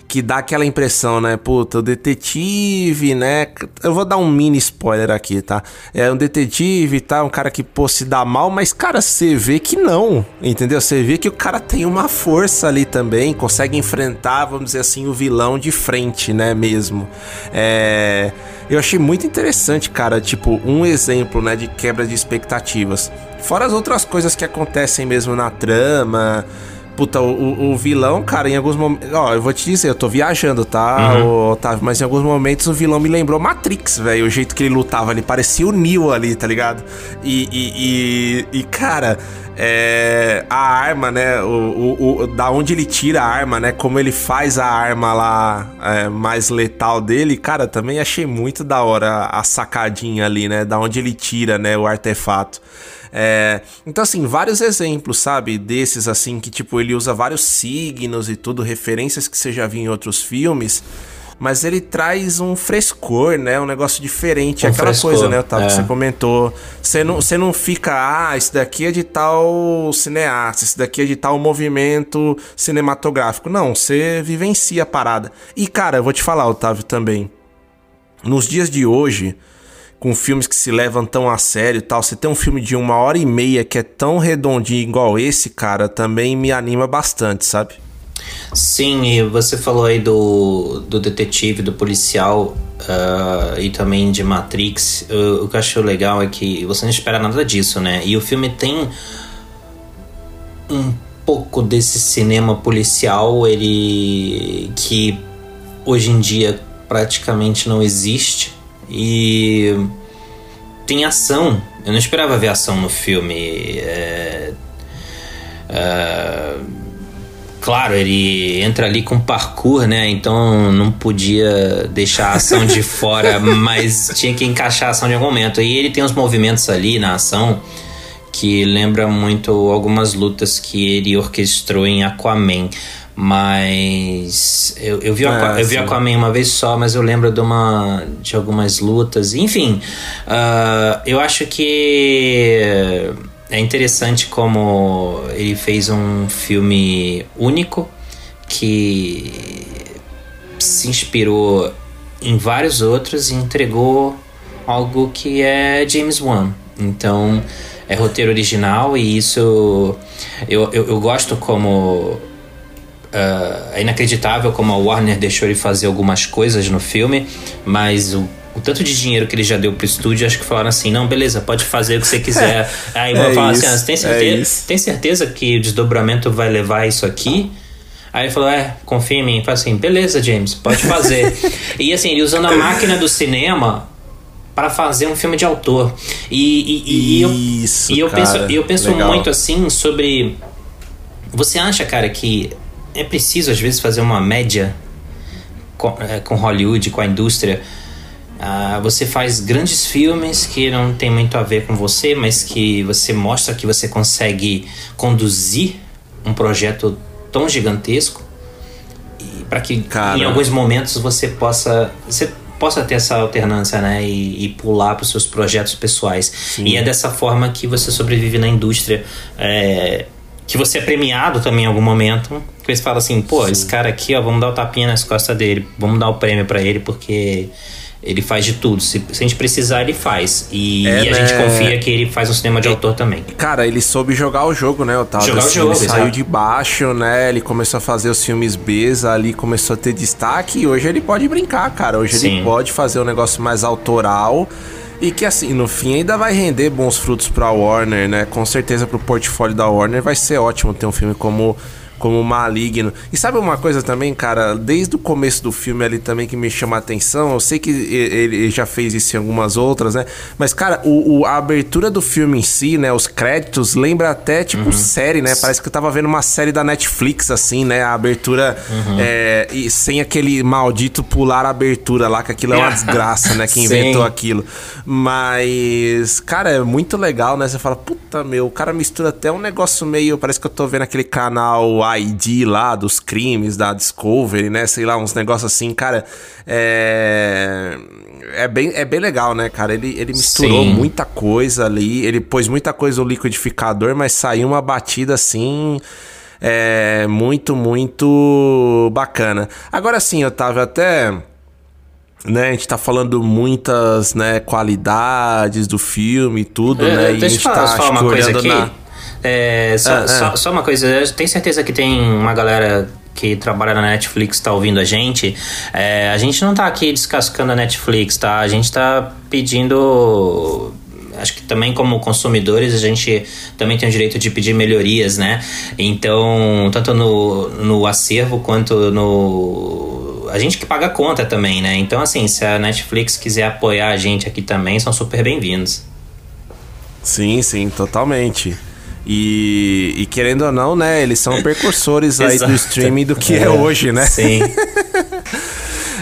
que dá aquela impressão, né? Puta, o detetive, né? Eu vou dar um mini spoiler aqui, tá? É um detetive, tá? Um cara que, pô, se dá mal, mas, cara, você vê que não, entendeu? Você vê que o cara tem uma força ali também, consegue enfrentar, vamos dizer assim, o vilão de frente, né? Mesmo. É. Eu achei muito interessante, cara, tipo, um exemplo, né, de quebra de expectativas. Fora as outras coisas que acontecem mesmo na trama, Puta, o, o, vilão, cara, em alguns momentos. Ó, eu vou te dizer, eu tô viajando, tá, uhum. Otávio? Mas em alguns momentos o vilão me lembrou Matrix, velho. O jeito que ele lutava ali. Parecia o Neo ali, tá ligado? E, e, e, e cara. É, a arma, né? O, o, o, da onde ele tira a arma, né? Como ele faz a arma lá é, mais letal dele, cara, também achei muito da hora a sacadinha ali, né? Da onde ele tira, né? O artefato. É, então, assim, vários exemplos, sabe? Desses, assim, que, tipo, ele usa vários signos e tudo, referências que você já viu em outros filmes mas ele traz um frescor, né? Um negócio diferente. Um Aquela frescor, coisa, né, Otávio, é. que você comentou. Você não, você não fica, ah, isso daqui é de tal cineasta, isso daqui é de tal movimento cinematográfico. Não, você vivencia a parada. E, cara, eu vou te falar, Otávio, também. Nos dias de hoje, com filmes que se levam tão a sério e tal, você tem um filme de uma hora e meia que é tão redondinho igual esse, cara, também me anima bastante, sabe? Sim, e você falou aí do, do detetive, do policial uh, e também de Matrix. O, o que eu acho legal é que você não espera nada disso, né? E o filme tem um pouco desse cinema policial, ele que hoje em dia praticamente não existe e tem ação. Eu não esperava ver ação no filme. É, é, claro, ele entra ali com parkour, né? Então não podia deixar a ação de fora, mas tinha que encaixar a ação de algum momento. E ele tem uns movimentos ali na ação que lembra muito algumas lutas que ele orquestrou em Aquaman. Mas eu, eu vi, ah, eu vi Aquaman uma vez só, mas eu lembro de, uma, de algumas lutas. Enfim, uh, eu acho que é interessante como ele fez um filme único que se inspirou em vários outros e entregou algo que é James Wan. Então, é roteiro original e isso eu, eu, eu gosto como é inacreditável como a Warner deixou ele fazer algumas coisas no filme, mas o, o tanto de dinheiro que ele já deu pro estúdio, acho que falaram assim: não, beleza, pode fazer o que você quiser. Aí vão é falar assim: ah, tem, certeza, é tem certeza que o desdobramento vai levar isso aqui? Aí ele falou: é, confia em mim. Fala assim: beleza, James, pode fazer. e assim, ele usando a máquina do cinema para fazer um filme de autor. E, e, e Isso, eu, e eu cara, penso, eu penso muito assim sobre. Você acha, cara, que é preciso às vezes fazer uma média com, é, com Hollywood, com a indústria. Uh, você faz grandes filmes que não tem muito a ver com você, mas que você mostra que você consegue conduzir um projeto tão gigantesco para que Cara. em alguns momentos você possa você possa ter essa alternância, né, e, e pular para os seus projetos pessoais. Sim. E é dessa forma que você sobrevive na indústria. É, que você é premiado também em algum momento. Que eles falam assim, pô, Sim. esse cara aqui, ó, vamos dar o tapinha nas costas dele, vamos dar o prêmio para ele, porque ele faz de tudo. Se, se, a gente precisar, ele faz. E, é, e a né? gente confia que ele faz um cinema de autor também. Cara, ele soube jogar o jogo, né, Otávio? Jogar assim, o jogo, ele saiu de baixo, né? Ele começou a fazer os filmes B ali, começou a ter destaque. E hoje ele pode brincar, cara. Hoje Sim. ele pode fazer um negócio mais autoral. E que assim, no fim ainda vai render bons frutos pra Warner, né? Com certeza pro portfólio da Warner vai ser ótimo ter um filme como como maligno. E sabe uma coisa também, cara? Desde o começo do filme ali também que me chama a atenção, eu sei que ele já fez isso em algumas outras, né? Mas, cara, o, o a abertura do filme em si, né? Os créditos, lembra até, tipo, uhum. série, né? Parece que eu tava vendo uma série da Netflix, assim, né? A abertura uhum. é, e sem aquele maldito pular a abertura lá, que aquilo é uma desgraça, né? Que inventou aquilo. Mas, cara, é muito legal, né? Você fala, puta, meu, o cara mistura até um negócio meio. Parece que eu tô vendo aquele canal ID lá dos crimes da Discovery, né? Sei lá, uns negócios assim, cara. É. é, bem, é bem legal, né, cara? Ele, ele misturou Sim. muita coisa ali, ele pôs muita coisa no liquidificador, mas saiu uma batida assim. É muito, muito bacana. Agora sim, Otávio, até. Né, a gente tá falando muitas né, qualidades do filme e tudo, É, né? E a gente tá acho olhando aqui. na. É, só, Ah, ah. só- só uma coisa, eu tenho certeza que tem uma galera que trabalha na Netflix tá ouvindo a gente. É, a gente não tá aqui descascando a Netflix, tá? A gente tá pedindo. Acho que também como consumidores a gente também tem o direito de pedir melhorias, né? Então, tanto no, no acervo quanto no. A gente que paga a conta também, né? Então, assim, se a Netflix quiser apoiar a gente aqui também, são super bem-vindos. Sim, sim, totalmente. E, e querendo ou não, né, eles são precursores aí do streaming do que é, hoje, né? Sim.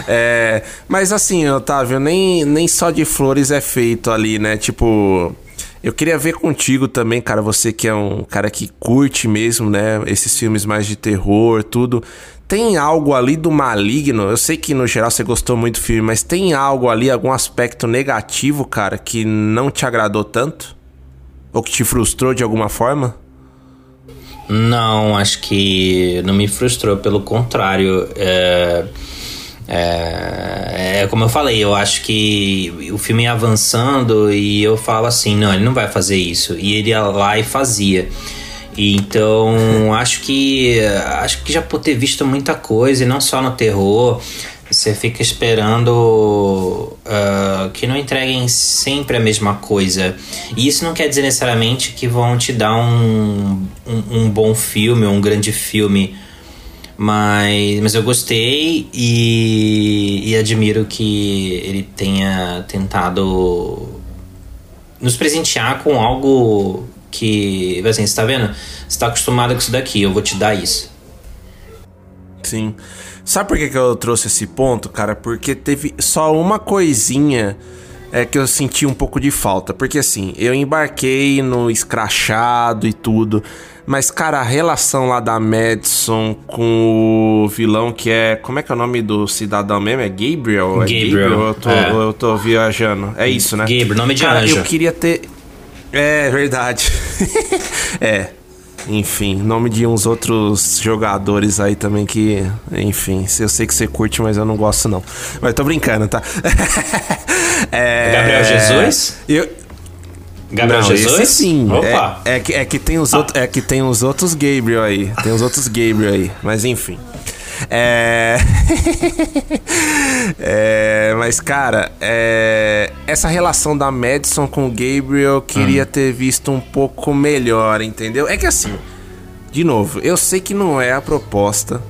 É, mas assim, Otávio, nem, nem só de flores é feito ali, né? Tipo, eu queria ver contigo também, cara, você que é um cara que curte mesmo, né? Esses filmes mais de terror, tudo. Tem algo ali do maligno? Eu sei que no geral você gostou muito do filme, mas tem algo ali, algum aspecto negativo, cara, que não te agradou tanto? Ou que te frustrou de alguma forma? Não, acho que não me frustrou, pelo contrário. É, é, é como eu falei, eu acho que o filme ia avançando e eu falava assim: não, ele não vai fazer isso. E ele ia lá e fazia. Então, acho que acho que já por ter visto muita coisa, e não só no terror, você fica esperando ah, que não entreguem sempre a mesma coisa. E isso não quer dizer necessariamente que vão te dar um, um, um bom filme, um grande filme. Mas, mas eu gostei e, e admiro que ele tenha tentado nos presentear com algo que, assim, você tá vendo? Você tá acostumado com isso daqui, eu vou te dar isso. Sim. Sabe por que, que eu trouxe esse ponto, cara? Porque teve só uma coisinha é, que eu senti um pouco de falta. Porque assim, eu embarquei no escrachado e tudo. Mas, cara, a relação lá da Madison com o vilão que é. Como é que é o nome do cidadão mesmo? É Gabriel? É Gabriel, Eu tô, é. eu tô viajando. É isso, né? Gabriel, nome de cara, anjo. eu queria ter. É verdade. é. Enfim, nome de uns outros jogadores aí também que. Enfim, eu sei que você curte, mas eu não gosto não. Mas tô brincando, tá? É, Gabriel Jesus? Eu, Gabriel não, Jesus? esse sim. Opa! É, é que, é que tem os outros, é que tem os outros Gabriel aí. Tem os outros Gabriel aí. Mas enfim. É... é, mas cara, é, essa relação da Madison com o Gabriel eu queria ter visto um pouco melhor, entendeu? É que assim, de novo, eu sei que não é a proposta.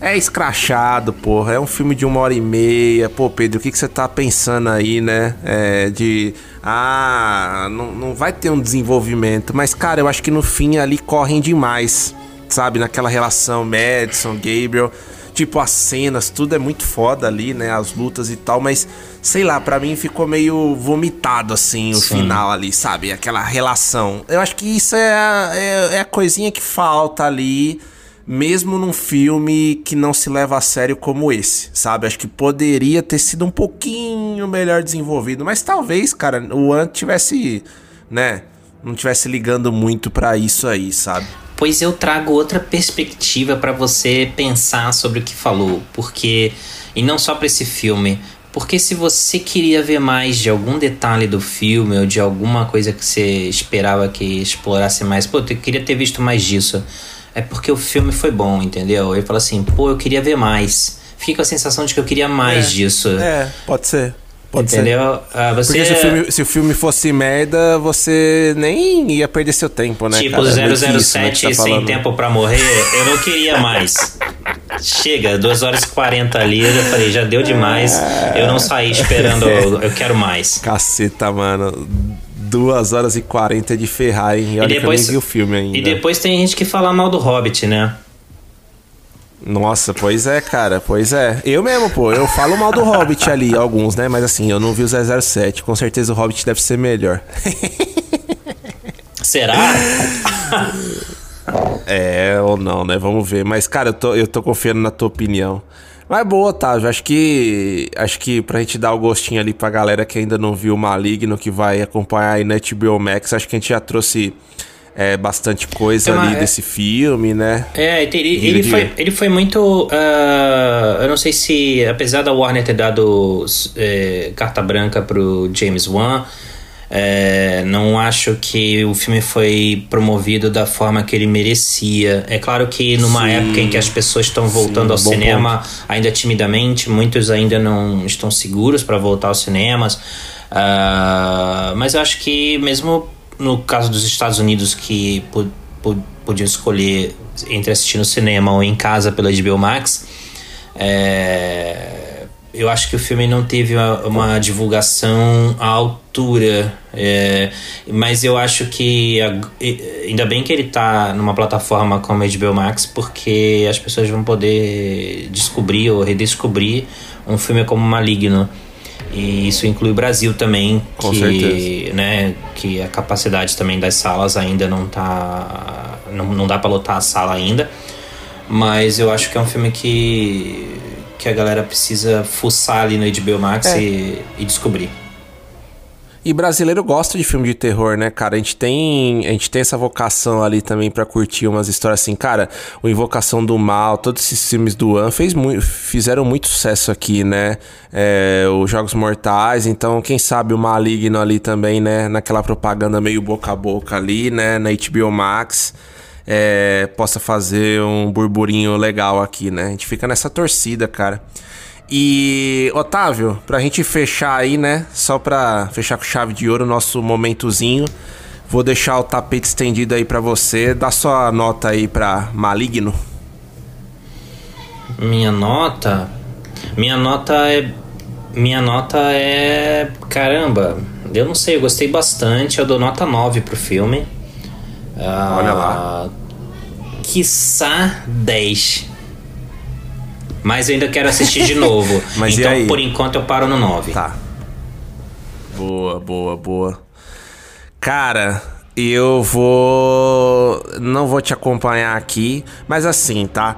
É escrachado, porra. É um filme de uma hora e meia. Pô, Pedro, o que, que você tá pensando aí, né? É, de. Ah, não, não vai ter um desenvolvimento. Mas, cara, eu acho que no fim ali correm demais. Sabe? Naquela relação Madison, Gabriel. Tipo, as cenas, tudo é muito foda ali, né? As lutas e tal. Mas, sei lá, pra mim ficou meio vomitado, assim, o Sim. final ali, sabe? Aquela relação. Eu acho que isso é a, é, é a coisinha que falta ali mesmo num filme que não se leva a sério como esse, sabe? Acho que poderia ter sido um pouquinho melhor desenvolvido, mas talvez, cara, o Ant tivesse, né, não tivesse ligando muito pra isso aí, sabe? Pois eu trago outra perspectiva pra você pensar sobre o que falou, porque e não só pra esse filme, porque se você queria ver mais de algum detalhe do filme ou de alguma coisa que você esperava que explorasse mais, pô, eu queria ter visto mais disso. É porque o filme foi bom, entendeu? Eu falo assim, pô, eu queria ver mais. Fiquei com a sensação de que eu queria mais É, disso. É, pode ser. Pode ser. entendeu? Ah, você Porque se o, filme, se o filme fosse merda, você nem ia perder seu tempo, né? Tipo cara? É meio que isso, né, 007 tá sem tempo pra morrer, eu não queria mais. Chega, 2 horas e 40 ali, eu já falei, já deu demais. Eu não saí esperando, eu quero mais. Caceta, mano. 2 horas e 40 de ferrar, hein? E olha que eu nem vi o filme ainda. E depois tem gente que fala mal do Hobbit, né? Nossa, pois é, cara, pois é. Eu mesmo, pô, eu falo mal do Hobbit ali, alguns, né? Mas assim, eu não vi o 007. Com certeza o Hobbit deve ser melhor. Será? É ou não, né? Vamos ver. Mas, cara, eu tô, eu tô confiando na tua opinião. Mas boa, Otávio. Acho que. Acho que pra gente dar o gostinho ali pra galera que ainda não viu o Maligno, que vai acompanhar aí na HBO Max, acho que a gente já trouxe é, bastante coisa Uma- ali é- desse filme, né? É, ele, ele, foi, ele foi muito. ah, eu não sei se, apesar da Warner ter dado eh, carta branca pro James Wan, eh, não acho que o filme foi promovido da forma que ele merecia. É claro que numa Sim. época em que as pessoas estão voltando ao bom cinema ainda timidamente, muitos ainda não estão seguros para voltar aos cinemas. Ah, mas eu acho que mesmo no caso dos Estados Unidos que po- po- podiam escolher entre assistir no cinema ou em casa pela HBO Max, é, eu acho que o filme não teve uma, uma divulgação à altura. é, mas eu acho que a- ainda bem que ele tá numa plataforma como a HBO Max, porque as pessoas vão poder descobrir ou redescobrir um filme como Maligno. E isso inclui o Brasil também, Com que, certeza. né, que a capacidade também das salas ainda não tá. Não, não dá pra lotar a sala ainda. Mas eu acho que é um filme que, que a galera precisa fuçar ali no HBO Max É. e, e descobrir. E brasileiro gosta de filme de terror, né, cara? A gente tem, a gente tem essa vocação ali também pra curtir umas histórias assim, cara. O Invocação do Mal, todos esses filmes do An fez muito, fizeram muito sucesso aqui, né? É, os Jogos Mortais, então quem sabe o Maligno ali também, né? Naquela propaganda meio boca a boca ali, né? Na HBO Max. é, possa fazer um burburinho legal aqui, né? A gente fica nessa torcida, cara. E, Otávio, pra gente fechar aí, né? Só pra fechar com chave de ouro o nosso momentozinho, vou deixar o tapete estendido aí pra você. Dá sua nota aí pra Maligno. Minha nota. Minha nota é. Minha nota é. Caramba, eu não sei, eu gostei bastante. Eu dou nota 9 pro filme. Ah, Olha lá. Quiçá 10. Mas eu ainda quero assistir de novo. Mas então, por enquanto, eu paro no 9. Tá. Boa, boa, boa. Cara, eu vou. Não vou te acompanhar aqui, mas assim, tá?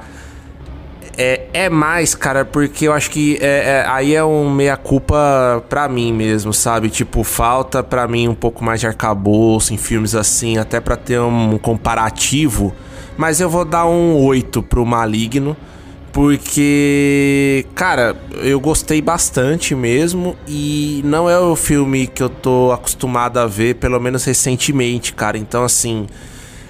É, é mais, cara, porque eu acho que é, é- aí é um meia-culpa pra mim mesmo, sabe? Tipo, falta pra mim um pouco mais de arcabouço em filmes assim, até pra ter um comparativo. Mas eu vou dar um 8 pro Maligno. Porque, cara, eu gostei bastante mesmo e não é o filme que eu tô acostumado a ver, pelo menos recentemente, cara. Então, assim,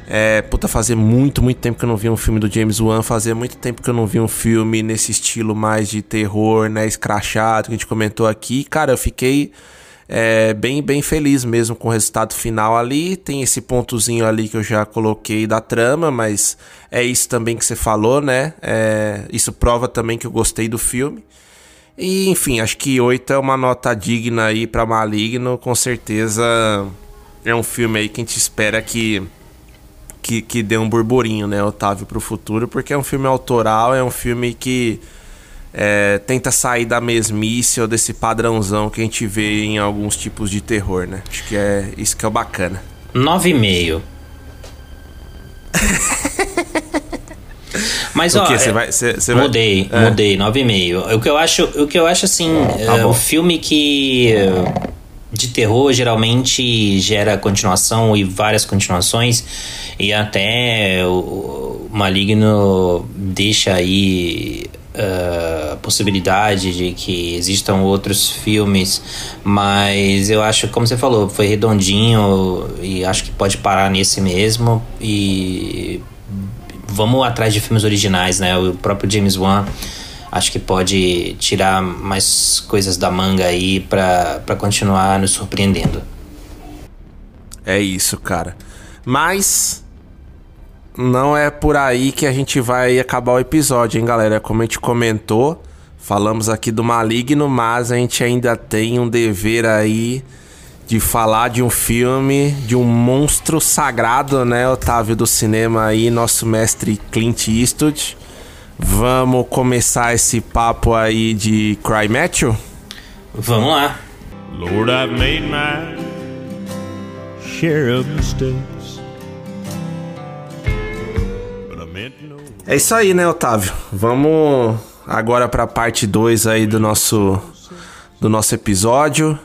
é, puta, fazia muito, muito tempo que eu não vi um filme do James Wan, fazia muito tempo que eu não vi um filme nesse estilo mais de terror, né, escrachado, que a gente comentou aqui. Cara, eu fiquei é, bem, bem feliz mesmo com o resultado final ali. Tem esse pontozinho ali que eu já coloquei da trama, mas é isso também que você falou, né? É, isso prova também que eu gostei do filme. E, enfim, acho que 8 é uma nota digna aí pra Maligno. Com certeza é um filme aí que a gente espera que, que, que dê um burburinho, né, Otávio, pro futuro. Porque é um filme autoral, é um filme que é, tenta sair da mesmice ou desse padrãozão que a gente vê em alguns tipos de terror, né? Acho que é isso que é o bacana. 9,5. Mas O ó? Você é- vai- você- vai- mudei, É. mudei, 9,5. O que eu acho, o que eu acho assim, Tá é, o filme que é, de terror geralmente gera continuação e várias continuações e até o, o Maligno deixa aí a possibilidade de que existam outros filmes, mas eu acho, como você falou, foi redondinho e acho que pode parar nesse mesmo e vamos atrás de filmes originais, né? O próprio James Wan acho que pode tirar mais coisas da manga aí pra continuar nos surpreendendo. É isso, cara. Mas não é por aí que a gente vai acabar o episódio, hein, galera? Como a gente comentou, falamos aqui do Maligno, mas a gente ainda tem um dever aí de falar de um filme, de um monstro sagrado, né, Otávio do cinema aí, nosso mestre Clint Eastwood. Vamos começar esse papo aí de Cry Matthew? Vamos lá. Lord, I've made my share of mistakes. É isso aí, né, Otávio? Vamos agora para a parte 2 aí do nosso do nosso episódio.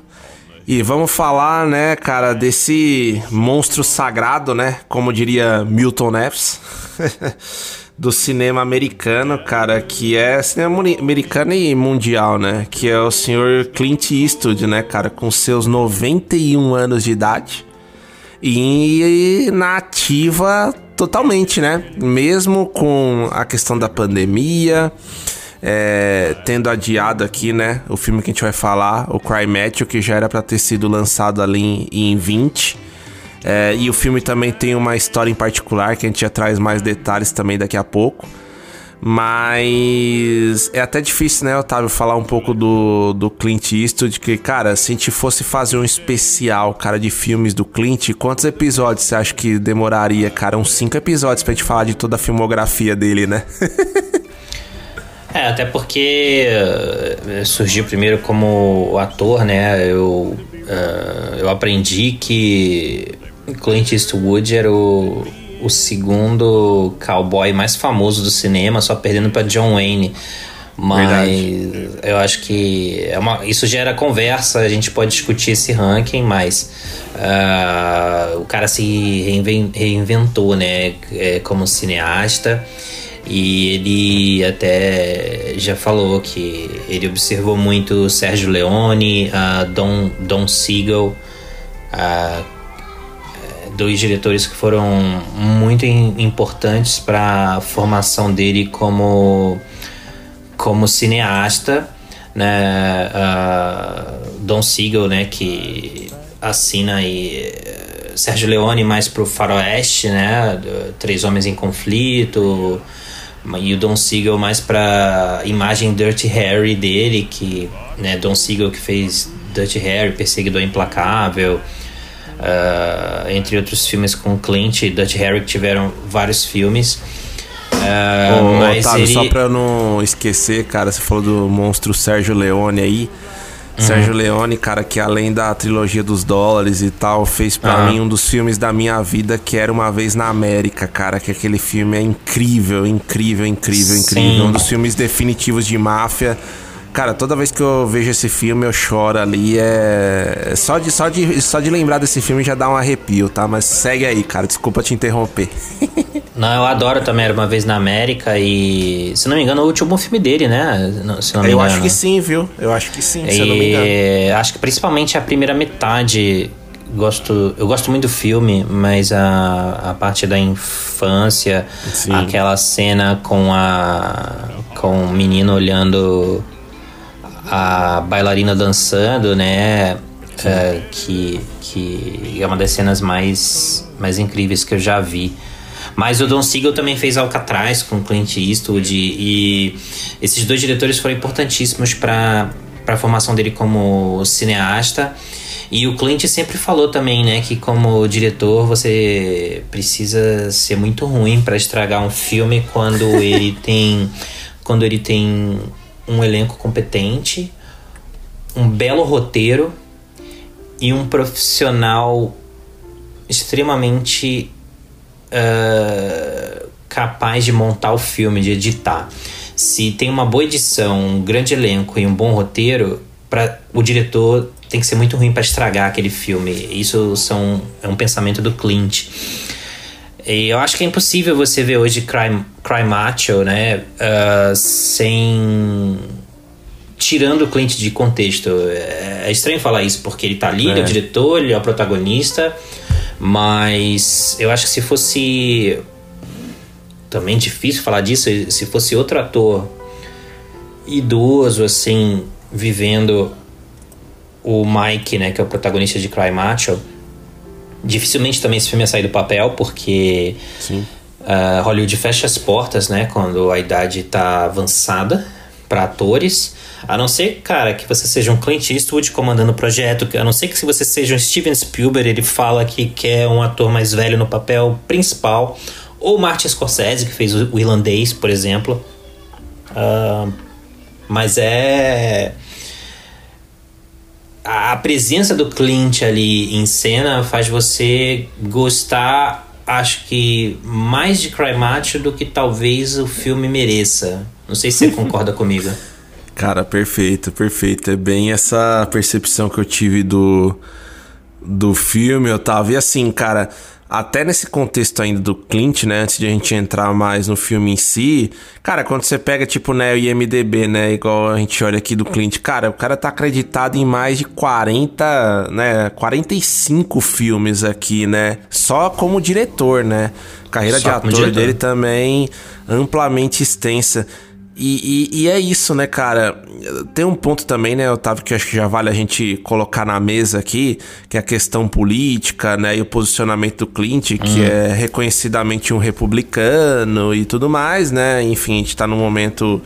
E vamos falar, né, cara, desse monstro sagrado, né? Como diria Milton Neves. do cinema americano, cara, que é cinema americano e mundial, né? Que é o senhor Clint Eastwood, né, cara, com seus 91 anos de idade. E na ativa totalmente, né? Mesmo com a questão da pandemia, é, tendo adiado aqui, né? O filme que a gente vai falar, o Cry Matthew, que já era para ter sido lançado ali em, em 20. É, e o filme também tem uma história em particular que a gente já traz mais detalhes também daqui a pouco. Mas é até difícil, né, Otávio, falar um pouco do, do Clint Eastwood, que, cara, se a gente fosse fazer um especial, cara, de filmes do Clint, quantos episódios você acha que demoraria, cara? Uns cinco episódios pra gente falar de toda a filmografia dele, né? é, até porque eh, surgiu primeiro como ator, né? Eu, uh, eu aprendi que Clint Eastwood era o, o segundo cowboy mais famoso do cinema, só perdendo para John Wayne. Mas Verdade. eu acho que é uma, isso gera conversa, a gente pode discutir esse ranking, mas uh, o cara se reinven, reinventou, né, é, como cineasta. E ele até já falou que ele observou muito Sérgio Leone, uh, Don, Don Siegel, uh, dois diretores que foram muito importantes para a formação dele como como cineasta, né? Uh, Don Siegel, né, que assina aí Sérgio Leone mais pro faroeste, né? Três Homens em Conflito. E o Don Siegel mais pra imagem Dirty Harry dele, que, né, Don Siegel que fez Dirty Harry, Perseguidor Implacável, Uh, entre outros filmes com Clint e Dutch Harry que tiveram vários filmes. Uh, Ô, mas Otávio, ele... só pra não esquecer, cara, você falou do monstro Sérgio Leone aí. Uhum. Sérgio Leone, cara, que além da trilogia dos dólares e tal, fez para uhum. mim um dos filmes da minha vida que era Uma Vez na América, cara. Que aquele filme é incrível, incrível, incrível, incrível. Sim. Um dos filmes definitivos de máfia. Cara, toda vez que eu vejo esse filme, eu choro ali. É. Só de, só de, só de lembrar desse filme já dá um arrepio, tá? Mas segue aí, cara. Desculpa te interromper. não, eu adoro também Era uma vez na América e. Se não me engano, é o último filme dele, né? Se não me eu engano. acho que sim, viu? Eu acho que sim, e... se eu não me engano. Acho que principalmente a primeira metade gosto eu gosto muito do filme mas a, a parte da infância Sim. aquela cena com a com o menino olhando a bailarina dançando, né? É, que, que é uma das cenas mais, mais incríveis que eu já vi. Mas o Don Siegel também fez Alcatraz com Clint Eastwood e, e esses dois diretores foram importantíssimos para a formação dele como cineasta. E o Clint sempre falou também, né, que como diretor você precisa ser muito ruim para estragar um filme quando ele tem quando ele tem um elenco competente, um belo roteiro e um profissional extremamente uh, capaz de montar o filme, de editar. Se tem uma boa edição, um grande elenco e um bom roteiro, para o diretor tem que ser muito ruim para estragar aquele filme. Isso são, é um pensamento do Clint. E eu acho que é impossível você ver hoje Cry, Cry Macho, né? Uh, sem. Tirando o Clint de contexto. É, é, estranho falar isso, porque ele tá ali, é. ele é o diretor, ele é o protagonista. Mas eu acho que se fosse. Também difícil falar disso, se fosse outro ator idoso, assim, vivendo o Mike, né, que é o protagonista de Cry Macho Dificilmente também esse filme ia sair do papel, porque uh, Hollywood fecha as portas, né? Quando a idade está avançada para atores. A não ser, cara, que você seja um Clint Eastwood comandando o projeto. A não ser que se você seja um Steven Spielberg, ele fala que quer um ator mais velho no papel principal. Ou Martin Scorsese, que fez o Irlandês, por exemplo. Uh, mas é a presença do Clint ali em cena faz você gostar acho que mais de Cry Macho do que talvez o filme mereça. Não sei se você concorda comigo. Cara, perfeito, perfeito. É bem essa percepção que eu tive do, do filme, Otávio. E assim, cara, até nesse contexto ainda do Clint, né, antes de a gente entrar mais no filme em si, cara, quando você pega tipo, né, o IMDB, né, igual a gente olha aqui do Clint, cara, o cara tá acreditado em mais de 40, né, 45 filmes aqui, né, só como diretor, né? Carreira Só de ator dele também amplamente extensa. E, e- e é isso, né, cara? Tem um ponto também, né, Otávio, que eu acho que já vale a gente colocar na mesa aqui, que é a questão política, né, e o posicionamento do Clint, que é reconhecidamente um republicano e tudo mais, né? Enfim, a gente tá num momento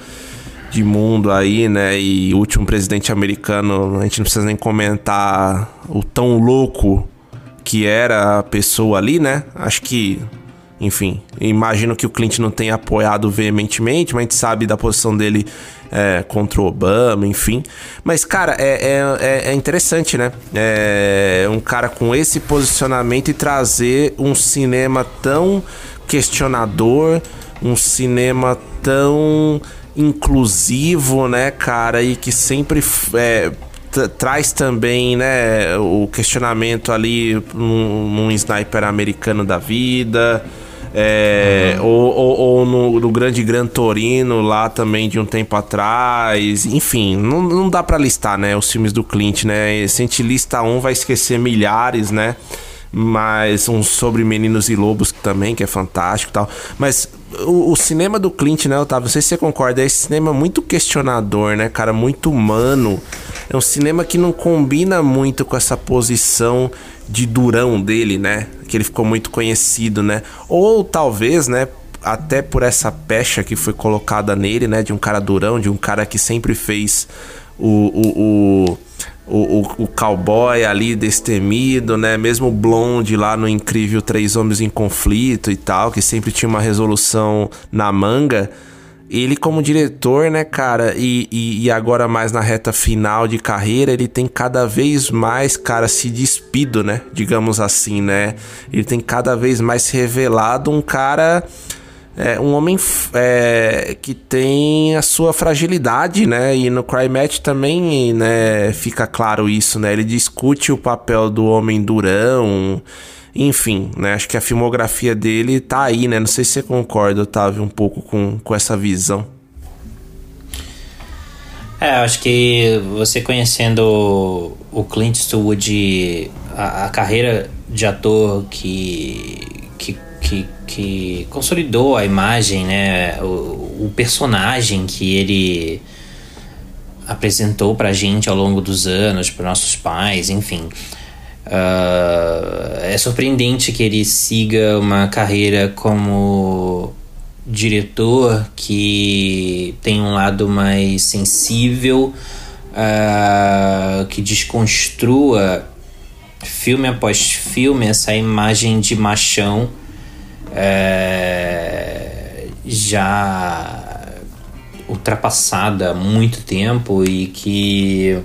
de mundo aí, né? E o último presidente americano, a gente não precisa nem comentar o tão louco que era a pessoa ali, né? Acho que, enfim, imagino que o Clint não tenha apoiado veementemente, mas a gente sabe da posição dele é, contra o Obama, enfim. Mas, cara, é, é, é- é interessante, né? É um cara com esse posicionamento e trazer um cinema tão questionador, um cinema tão inclusivo, né, cara, e que sempre é, traz também, né, o questionamento ali num, num sniper americano da vida. É, Ou, ou, ou no, no grande Gran Torino lá também de um tempo atrás. Enfim, não, não dá pra listar, né? Os filmes do Clint, né? Se a gente lista um, vai esquecer milhares, né? Mas um sobre Meninos e Lobos também, que é fantástico tal. Mas o, o cinema do Clint, né, Otávio? Não sei se você concorda, é esse cinema muito questionador, né, cara? Muito humano. É um cinema que não combina muito com essa posição de durão dele, né? Que ele ficou muito conhecido, né? Ou talvez, né? Até por essa pecha que foi colocada nele, né? De um cara durão, de um cara que sempre fez o, o, o, o, o, o cowboy ali destemido, né? Mesmo o Blonde lá no incrível Três Homens em Conflito e tal, que sempre tinha uma resolução na manga. Ele como diretor, né, cara, e, e, e agora mais na reta final de carreira, ele tem cada vez mais, cara, se despido, né, digamos assim, né. Ele tem cada vez mais se revelado um cara é, um homem é, que tem a sua fragilidade, né? E no Cry Match também, né, fica claro isso, né? Ele discute o papel do homem durão, enfim, né? Acho que a filmografia dele tá aí, né? Não sei se você concorda, Otávio, um pouco com, com essa visão. É, acho que você conhecendo o Clint Eastwood, a, a carreira de ator que, que, que, que consolidou a imagem, né? O, o personagem que ele apresentou pra gente ao longo dos anos, para nossos pais, enfim. Ah, é surpreendente que ele siga uma carreira como diretor que tem um lado mais sensível, ah, que desconstrua filme após filme essa imagem de machão é, já ultrapassada há muito tempo e que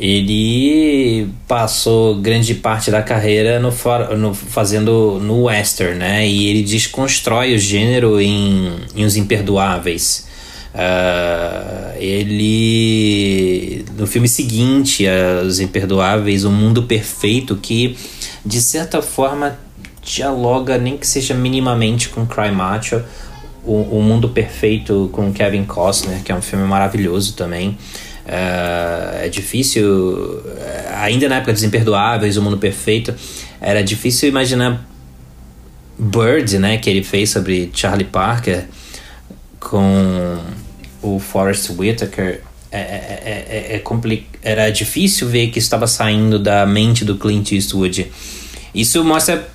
ele passou grande parte da carreira no, no- fazendo no western, né? E ele desconstrói o gênero em, em Os Imperdoáveis. Ah, ele no filme seguinte, Os Imperdoáveis, O Mundo Perfeito, que de certa forma dialoga nem que seja minimamente com Cry Macho. O, o Mundo Perfeito com Kevin Costner, que é um filme maravilhoso também. É, é difícil, é, ainda na época dos Imperdoáveis, O Mundo Perfeito, era difícil imaginar Bird, né, que ele fez sobre Charlie Parker com o Forrest Whitaker. É, é, é, é, é compli- era difícil ver que estava saindo da mente do Clint Eastwood. Isso mostra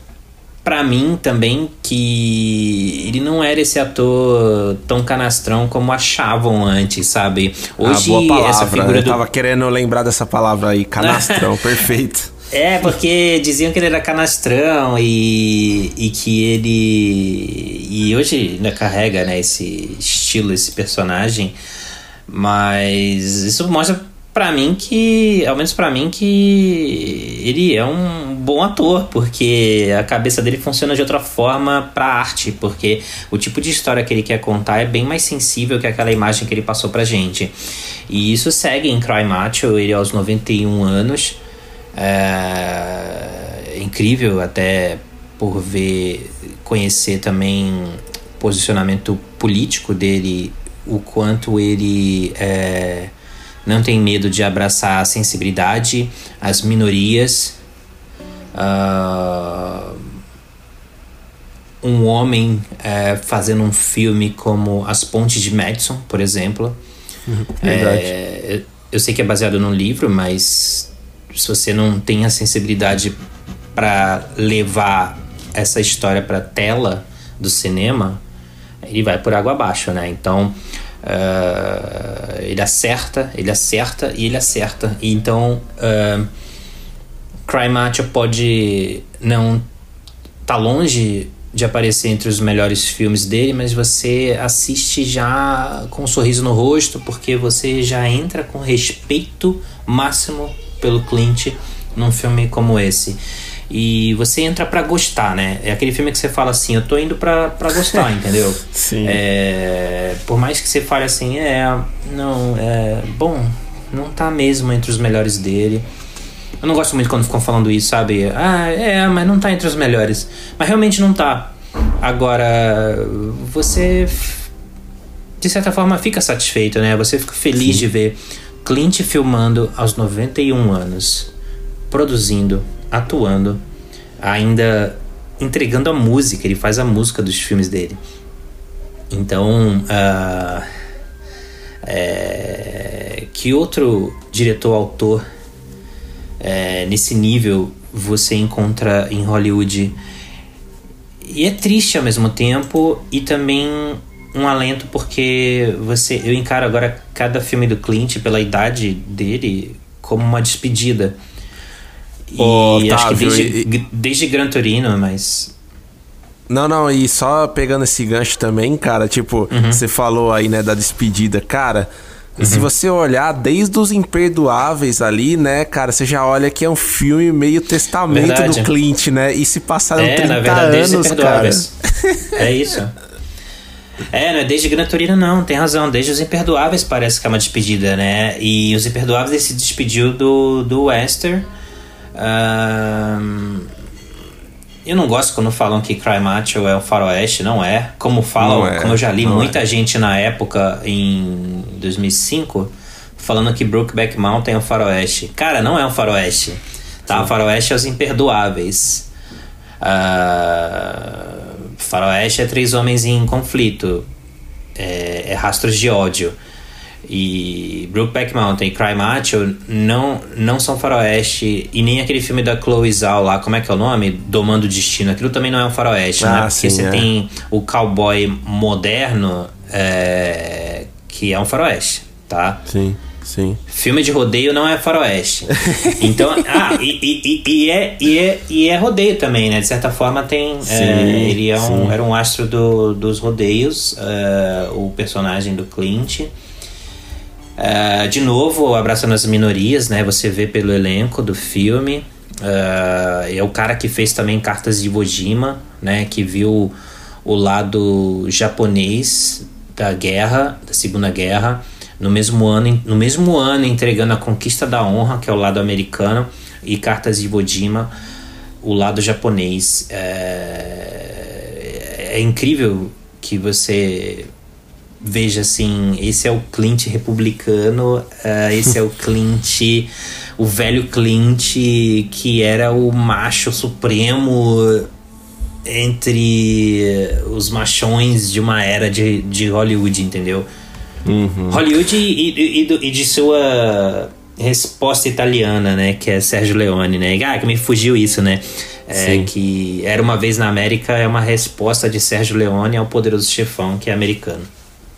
pra mim também que ele não era esse ator tão canastrão como achavam antes, sabe? Hoje ah, boa palavra. essa figura Eu do tava querendo lembrar dessa palavra aí, canastrão, perfeito. é, porque diziam que ele era canastrão e, e que ele. E hoje ainda carrega né, esse estilo, esse personagem. Mas isso mostra pra mim que. Ao menos pra mim, que ele é um bom ator, porque a cabeça dele funciona de outra forma pra arte, porque o tipo de história que ele quer contar é bem mais sensível que aquela imagem que ele passou pra gente. E isso segue em Cry Macho, ele aos 91 anos. É incrível até por ver, conhecer também o posicionamento político dele, o quanto ele é, não tem medo de abraçar a sensibilidade, as minorias. Uh, um homem é, fazendo um filme como As Pontes de Madison, por exemplo. Verdade. É, eu sei que é baseado num livro, mas se você não tem a sensibilidade para levar essa história para tela do cinema, ele vai por água abaixo, né? Então uh, ele acerta, ele acerta e ele acerta. E então uh, Cry Macho pode não tá longe de aparecer entre os melhores filmes dele, mas você assiste já com um sorriso no rosto, porque você já entra com respeito máximo pelo Clint num filme como esse. E você entra para gostar, né? É aquele filme que você fala assim, eu tô indo pra, pra gostar, entendeu? Sim. É, por mais que você fale assim, é, não, é, bom, não tá mesmo entre os melhores dele. Eu não gosto muito quando ficam falando isso, sabe? Ah, é, mas não tá entre os melhores. Mas realmente não tá. Agora, você, de certa forma, fica satisfeito, né? Você fica feliz de ver Clint filmando aos 91 anos, produzindo, atuando, ainda entregando a música. Ele faz a música dos filmes dele. Então, uh, é, que outro diretor-autor é, nesse nível você encontra em Hollywood? E é triste ao mesmo tempo e também um alento porque você eu encaro agora cada filme do Clint pela idade dele como uma despedida. E Ô, acho que Otávio, desde, e- desde Gran Torino, mas Não, não, e só pegando esse gancho também, cara, tipo, Uhum. você falou aí, né, da despedida, cara. Uhum. Se você olhar desde os imperdoáveis ali, né, cara, você já olha que é um filme meio testamento Verdade. do Clint, né? E se passaram é, 30 na verdade, anos, cara. Imperdoáveis. É isso. É, não é desde Gran Torino, não, tem razão. Desde Os Imperdoáveis parece que é uma despedida, né? E Os Imperdoáveis ele se despediu do, do Wester. Eu não gosto quando falam que Cry Macho é um faroeste, não é. Como falam, é, como eu já li não muita é. gente na época, em 2005, falando que Brokeback Mountain é um faroeste. Cara, não é um faroeste. Tá? O faroeste é Os Imperdoáveis. Ah, faroeste é Três Homens em Conflito. É, é Rastros de Ódio. E Brokeback Mountain e Cry Macho não, não são faroeste. E nem aquele filme da Chloe Zhao lá, como é que é o nome? Domando o Destino. Aquilo também não é um faroeste, Ah, né? Porque sim, você é. tem o cowboy moderno, é, que é um faroeste, tá? Sim, sim. Filme de rodeio não é faroeste. Então, ah, e, e- e- é, e, é, e é rodeio também, né? De certa forma tem. Sim, é, ele é um, era um astro do, dos rodeios, é, o personagem do Clint. É, de novo, abraçando as minorias, né? Você vê pelo elenco do filme. É, é o cara que fez também Cartas de Iwo Jima, né? Que viu o lado japonês da guerra, da Segunda Guerra, no mesmo ano, no mesmo ano entregando a Conquista da Honra, que é o lado americano, e Cartas de Iwo Jima, o lado japonês. É, é incrível que você veja assim, esse é o Clint republicano, eh, esse é o Clint, o velho Clint que era o macho supremo entre os machões de uma era de, de Hollywood, entendeu? Hollywood e, e- e do- e de sua resposta italiana, né? Que é Sérgio Leone, né? Ah, que me fugiu isso, né? É, que Era Uma Vez na América é uma resposta de Sérgio Leone ao Poderoso Chefão, que é americano.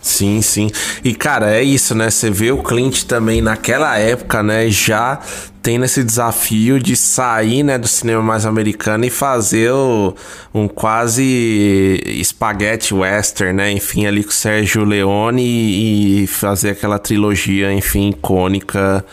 Sim, sim. E, cara, é isso, né? Você vê o Clint também naquela época, né? Já tendo esse desafio de sair, né, do cinema mais americano e fazer o- um quase espaguete western, né? Enfim, ali com o Sérgio Leone e, e fazer aquela trilogia, enfim, icônica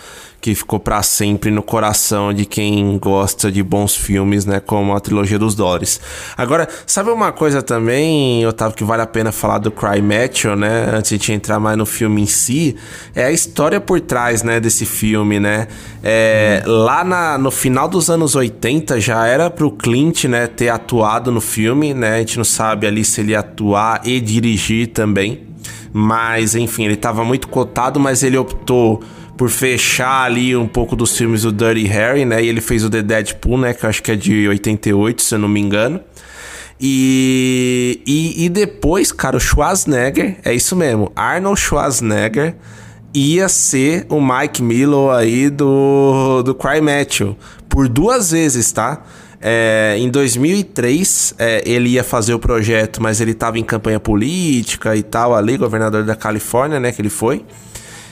que ficou para sempre no coração de quem gosta de bons filmes, né, como a trilogia dos Doris. Agora, sabe uma coisa também, Otávio, que vale a pena falar do Cry Matthew, né, antes de entrar mais no filme em si, é a história por trás, né, desse filme, né? É, lá na, no final dos anos 80 já era pro Clint, né, ter atuado no filme, né? A gente não sabe ali se ele atuar e dirigir também. Mas, enfim, ele estava muito cotado, mas ele optou por fechar ali um pouco dos filmes do Dirty Harry, né? E ele fez o The Deadpool, né? Que eu acho que é de 88, se eu não me engano. E, e, e depois, cara, o Schwarzenegger, é isso mesmo, Arnold Schwarzenegger ia ser o Mike Milo aí do, do Cry Matthew. Por duas vezes, tá? É, em 2003, é, ele ia fazer o projeto, mas ele estava em campanha política e tal ali, governador da Califórnia, né, que ele foi.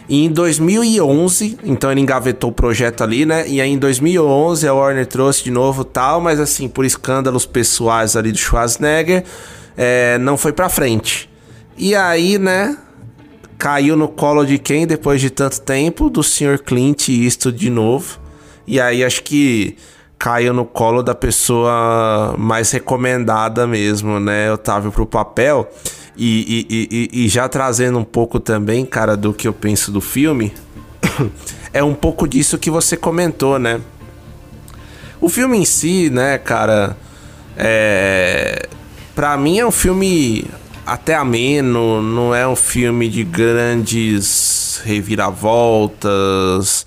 E em 2011, então ele engavetou o projeto ali, né? E aí em 2011 a Warner trouxe de novo tal, mas assim, por escândalos pessoais ali do Schwarzenegger, é, não foi pra frente. E aí, né? Caiu no colo de quem depois de tanto tempo? Do Sr. Clint Eastwood de novo. E aí acho que caiu no colo da pessoa mais recomendada mesmo, né? Otávio pro papel. E, e, e, e, já trazendo um pouco também, cara, do que eu penso do filme, é um pouco disso que você comentou, né? O filme em si, né, cara, é. Pra mim é um filme até ameno, não é um filme de grandes reviravoltas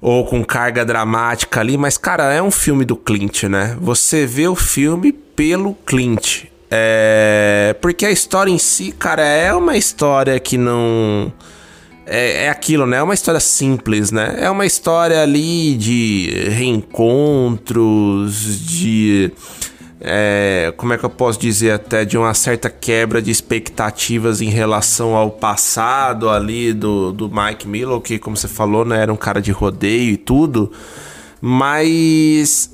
ou com carga dramática ali, mas cara, é um filme do Clint, né? Você vê o filme pelo Clint. É... Porque a história em si, cara, é uma história que não. É, é aquilo, né? É uma história simples, né? É uma história ali de reencontros, de. É, como é que eu posso dizer até de uma certa quebra de expectativas em relação ao passado ali do, do Mike Miller, que como você falou, né, era um cara de rodeio e tudo, mas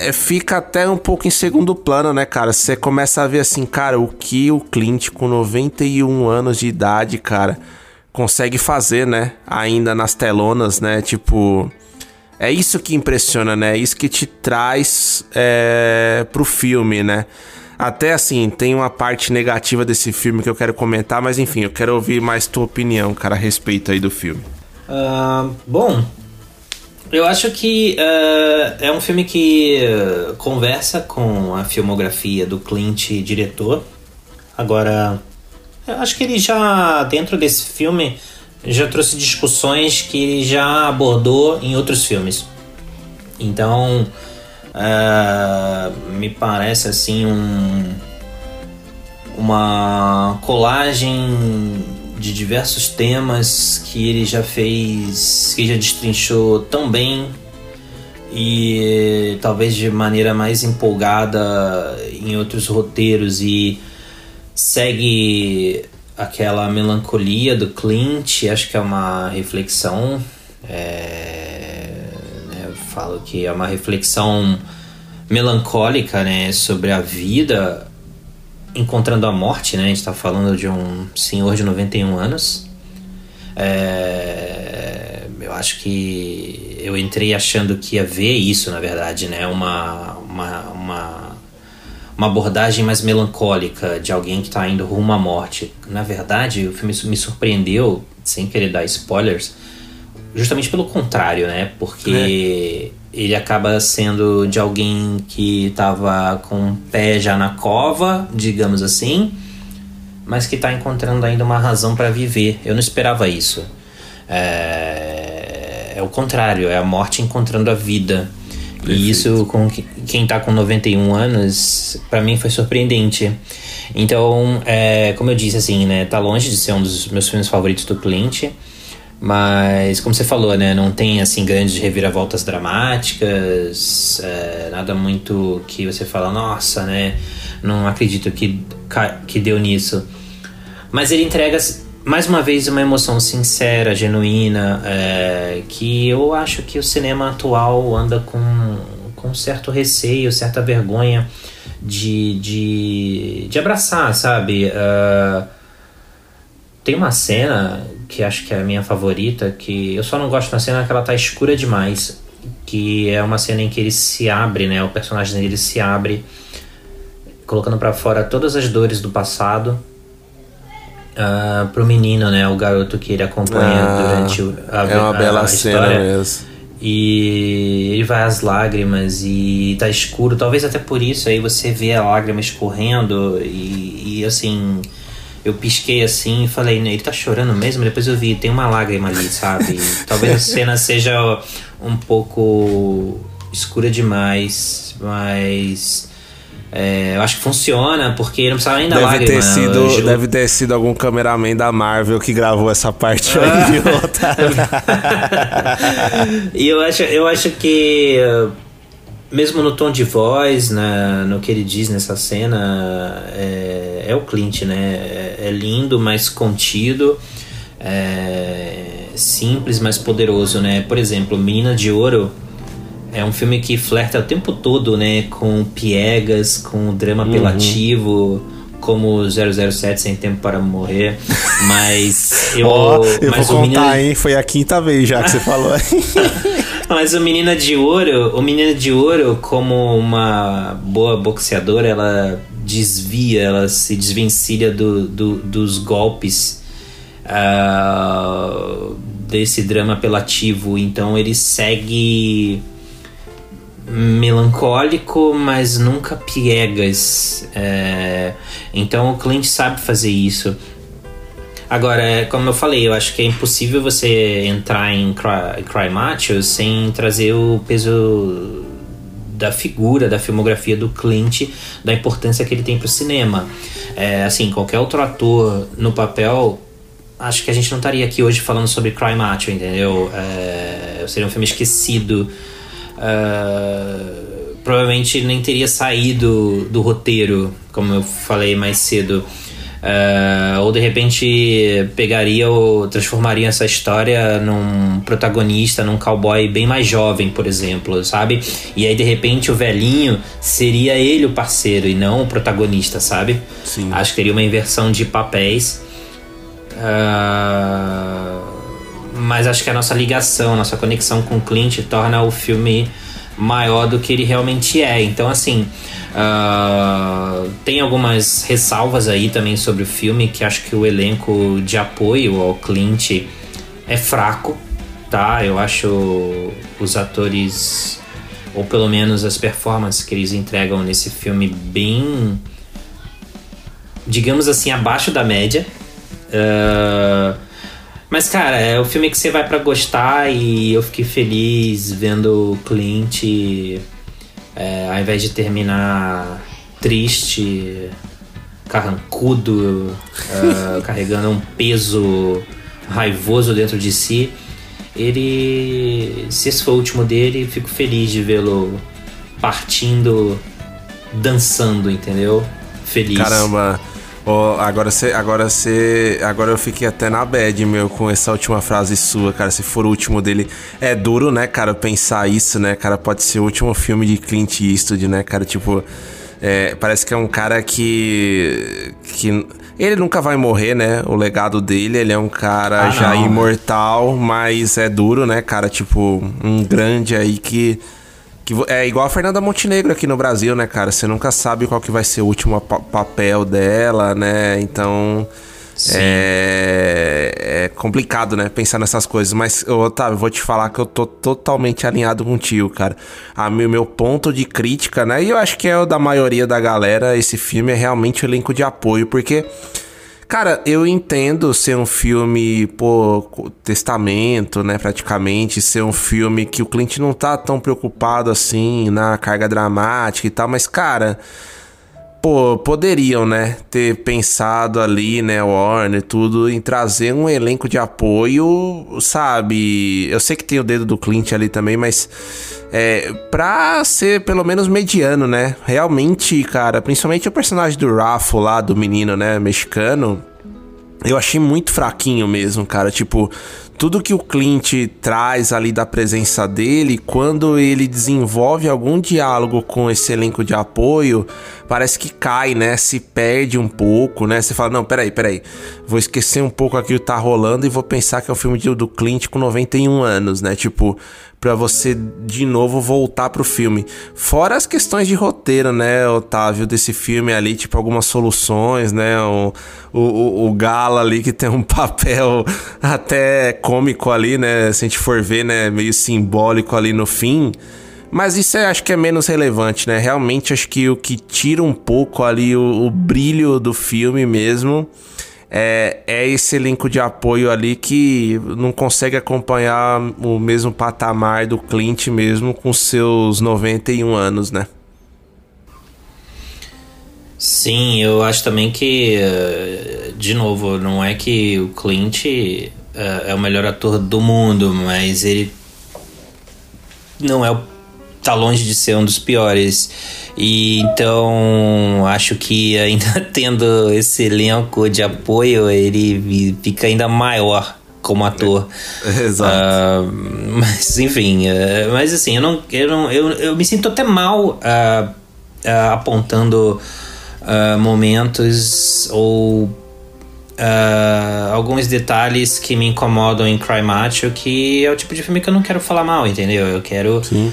é, fica até um pouco em segundo plano, né, cara? Você começa a ver assim, cara, o que o Clint com 91 anos de idade, cara, consegue fazer, né? Ainda nas telonas, né? Tipo. É isso que impressiona, né? É isso que te traz é, pro filme, né? Até assim, tem uma parte negativa desse filme que eu quero comentar, mas enfim, eu quero ouvir mais tua opinião, cara, a respeito aí do filme. Uh, bom, eu acho que uh, é um filme que uh, conversa com a filmografia do Clint diretor. Agora, eu acho que ele já, dentro desse filme, já trouxe discussões que ele já abordou em outros filmes. Então, uh, me parece assim um, uma colagem de diversos temas que ele já fez, que já destrinchou tão bem e talvez de maneira mais empolgada em outros roteiros e segue aquela melancolia do Clint, acho que é uma reflexão. É, né, eu falo que é uma reflexão melancólica né, sobre a vida encontrando a morte, né? A gente está falando de um senhor de 91 anos. É, eu acho que eu entrei achando que ia ver isso, na verdade, né? Uma, uma, uma, uma abordagem mais melancólica de alguém que está indo rumo à morte. Na verdade, o filme me surpreendeu, sem querer dar spoilers, justamente pelo contrário, né? Porque é ele acaba sendo de alguém que estava com o pé já na cova, digamos assim, mas que está encontrando ainda uma razão para viver. Eu não esperava isso. É, é o contrário, é a morte encontrando a vida. Perfeito. E isso, com quem está com 91 anos, para mim foi surpreendente. Então, é, como eu disse, assim, né, tá longe de ser um dos meus filmes favoritos do Clint. Mas, como você falou, né? Não tem, assim, grandes reviravoltas dramáticas, é, nada muito que você fala, nossa, né? Não acredito que, que deu nisso. Mas ele entrega, mais uma vez, uma emoção sincera, genuína, é, que eu acho que o cinema atual anda com, com certo receio, certa vergonha de, de, de abraçar, sabe? Uh, tem uma cena que acho que é a minha favorita, que eu só não gosto da cena que ela tá escura demais. Que é uma cena em que ele se abre, né? O personagem dele se abre, colocando para fora todas as dores do passado. Uh, pro menino, né? O garoto que ele acompanha Ah, durante a, é uma bela a cena história. mesmo. E ele vai às lágrimas e tá escuro. Talvez até por isso aí você vê a lágrima escorrendo e, e, assim. Eu pisquei assim e falei, "Né, ele tá chorando mesmo? Depois eu vi, tem uma lágrima ali, sabe? Talvez a cena seja um pouco escura demais, mas. é, eu acho que funciona, porque não precisava nem da Deve lágrima. ter, sido, Eu- deve ter sido algum cameraman da Marvel que gravou essa parte Ah. aí, viu, Otávio? e eu acho, eu acho que mesmo no tom de voz, na, no que ele diz nessa cena, é, é o Clint, né? É, lindo, mas contido, é simples, mas poderoso, né? Por exemplo, Mina de Ouro é um filme que flerta o tempo todo, né? Com piegas, com drama Uhum. apelativo. Como 007 Sem Tempo para Morrer, mas eu, Ó, eu mas vou contar, hein? Foi a quinta vez já que você falou mas o Menina de Ouro, o Menina de Ouro, como uma boa boxeadora, ela desvia, ela se desvencilha do, do- dos golpes ah, desse drama apelativo. Então ele segue melancólico, mas nunca piegas. É, então o Clint sabe fazer isso. Agora, é, como eu falei, eu acho que é impossível você entrar em Cry, Cry Macho sem trazer o peso da figura, da filmografia do Clint, da importância que ele tem pro cinema. É, assim, qualquer outro ator no papel, acho que a gente não estaria aqui hoje falando sobre Cry Macho, entendeu? É, seria um filme esquecido. Ah, provavelmente nem teria saído do roteiro, como eu falei mais cedo. Ah, ou de repente pegaria ou transformaria essa história num protagonista, num cowboy bem mais jovem, por exemplo, sabe? E aí de repente o velhinho seria ele o parceiro e não o protagonista, sabe? Sim. Acho que teria uma inversão de papéis. Ah, mas acho que a nossa ligação, a nossa conexão com o Clint torna o filme maior do que ele realmente é. Então, assim, ah, tem algumas ressalvas aí também sobre o filme, que acho que o elenco de apoio ao Clint é fraco, tá? Eu acho os atores, ou pelo menos as performances que eles entregam nesse filme, bem digamos assim, abaixo da média. Ah, mas, cara, é o filme que você vai pra gostar e eu fiquei feliz vendo o Clint, é, ao invés de terminar triste, carrancudo, ah, carregando um peso raivoso dentro de si, ele, se esse for o último dele, fico feliz de vê-lo partindo, dançando, entendeu? Feliz. Caramba. Ó, agora você. Agora você. Agora eu fiquei até na bad, meu, com essa última frase sua, cara. Se for o último dele. É duro, né, cara, pensar isso, né, cara? Pode ser o último filme de Clint Eastwood, né, cara? Tipo. é, parece que é um cara que. que. Ele nunca vai morrer, né? O legado dele, ele é um cara Ah, já não. imortal, mas é duro, né, cara? Tipo, um grande aí que. Que é igual a Fernanda Montenegro aqui no Brasil, né, cara? Você nunca sabe qual que vai ser o último pa- papel dela, né? Então. É, é complicado, né? Pensar nessas coisas. Mas, Otávio, vou te falar que eu tô totalmente alinhado contigo, cara. A meu, meu ponto de crítica, né? E eu acho que é o da maioria da galera. Esse filme é realmente o elenco de apoio, porque. Cara, eu entendo ser um filme, pô, testamento, né, praticamente, ser um filme que o Clint não tá tão preocupado assim na carga dramática e tal, mas, cara, pô, poderiam, né, ter pensado ali, né, Warner e tudo, em trazer um elenco de apoio, sabe? Eu sei que tem o dedo do Clint ali também, mas é, pra ser pelo menos mediano, né? Realmente, cara, principalmente o personagem do Raffo lá, do menino, né, mexicano, eu achei muito fraquinho mesmo, cara. Tipo, tudo que o Clint traz ali da presença dele, quando ele desenvolve algum diálogo com esse elenco de apoio, parece que cai, né? Se perde um pouco, né? Você fala, não, peraí, peraí, vou esquecer um pouco aqui o que tá rolando e vou pensar que é o filme do Clint com 91 anos, né? Tipo, para você de novo voltar pro filme. Fora as questões de roteiro, né, Otávio, desse filme ali, tipo algumas soluções, né, o, o, o Gala ali que tem um papel até cômico ali, né, se a gente for ver, né, meio simbólico ali no fim. Mas isso é, acho que é menos relevante, né? Realmente acho que o que tira um pouco ali o, o brilho do filme mesmo é, é esse elenco de apoio ali que não consegue acompanhar o mesmo patamar do Clint mesmo com seus 91 anos, né? Sim, eu acho também que, eh, de novo, não é que o Clint eh, é o melhor ator do mundo, mas ele não é o tá longe de ser um dos piores. E então acho que ainda tendo esse elenco de apoio, ele fica ainda maior como ator. É, exato. Uh, mas enfim, uh, mas assim, eu não, eu não, eu, eu me sinto até mal uh, apontando momentos ou alguns detalhes que me incomodam em Cry Macho, que é o tipo de filme que eu não quero falar mal, entendeu? Eu quero Sim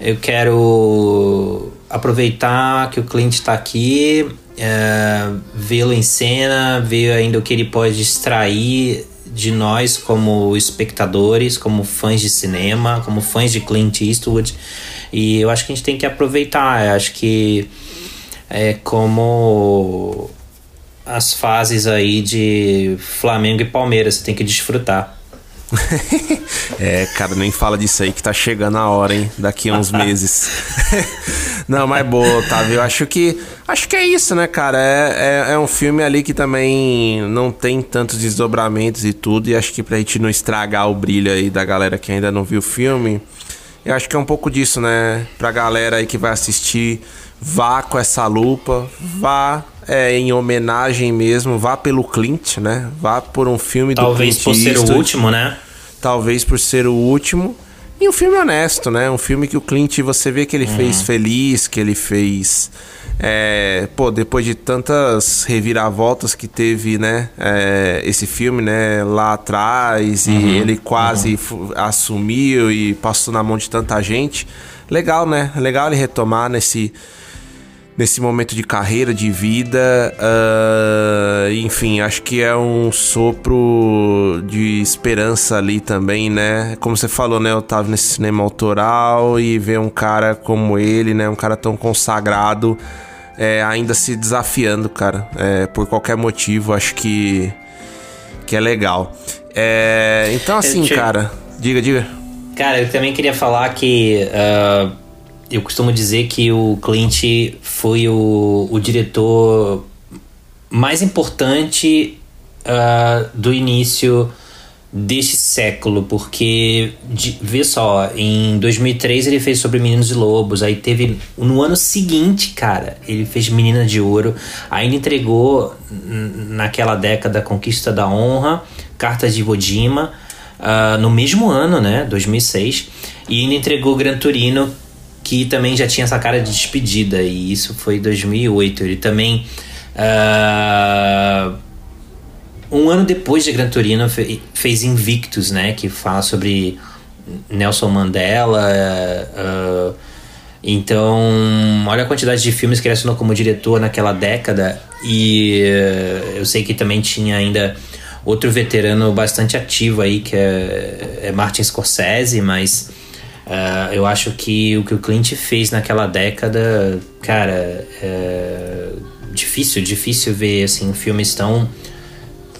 eu quero aproveitar que o cliente está aqui, é, vê-lo em cena, ver ainda o que ele pode extrair de nós como espectadores, como fãs de cinema, como fãs de Clint Eastwood. E eu acho que a gente tem que aproveitar. Eu acho que é como as fases aí de Flamengo e Palmeiras, você tem que desfrutar. é, cara, nem fala disso aí que tá chegando a hora, hein? Daqui a uns meses. não, mas boa, Otávio. Eu acho que. Acho que é isso, né, cara? É, é, é, um filme ali que também não tem tantos desdobramentos e tudo. E acho que pra gente não estragar o brilho aí da galera que ainda não viu o filme. Eu acho que é um pouco disso, né? Pra galera aí que vai assistir, vá com essa lupa, vá é, em homenagem mesmo, vá pelo Clint, né? Vá por um filme Talvez do Clint Talvez por ser o último, né? Talvez por ser o último. E um filme honesto, né? Um filme que o Clint, você vê que ele uhum. fez feliz, que ele fez... É, pô, depois de tantas reviravoltas que teve, né? É, esse filme, né? Lá atrás, uhum. e ele quase uhum. assumiu e passou na mão de tanta gente. Legal, né? Legal ele retomar nesse nesse momento de carreira, de vida. Uh, enfim, acho que é um sopro de esperança ali também, né? Como você falou, né? Eu tava nesse cinema autoral e ver um cara como ele, né? Um cara tão consagrado, é, ainda se desafiando, cara. É, por qualquer motivo, acho que, que é legal. É, então, assim, te... cara, diga, diga. Cara, eu também queria falar que. Uh eu costumo dizer que o Clint foi o, o diretor mais importante uh, do início deste século, porque de, vê só, em 2003 ele fez sobre Meninos e Lobos, aí teve no ano seguinte, cara, ele fez Menina de Ouro, ainda entregou naquela década Conquista da Honra, Cartas de Iwo Jima, uh, no mesmo ano, né, 2006, e ainda entregou Gran Turino que também já tinha essa cara de despedida, e isso foi em 2008. Ele também. Uh, um ano depois de Gran Turino, fez Invictus, né? Que fala sobre Nelson Mandela. Uh, então, olha a quantidade de filmes que ele assinou como diretor naquela década. E uh, eu sei que também tinha ainda outro veterano bastante ativo aí, que é, é Martin Scorsese, mas Uh, eu acho que o que o Clint fez naquela década, cara, é difícil, difícil ver assim filmes tão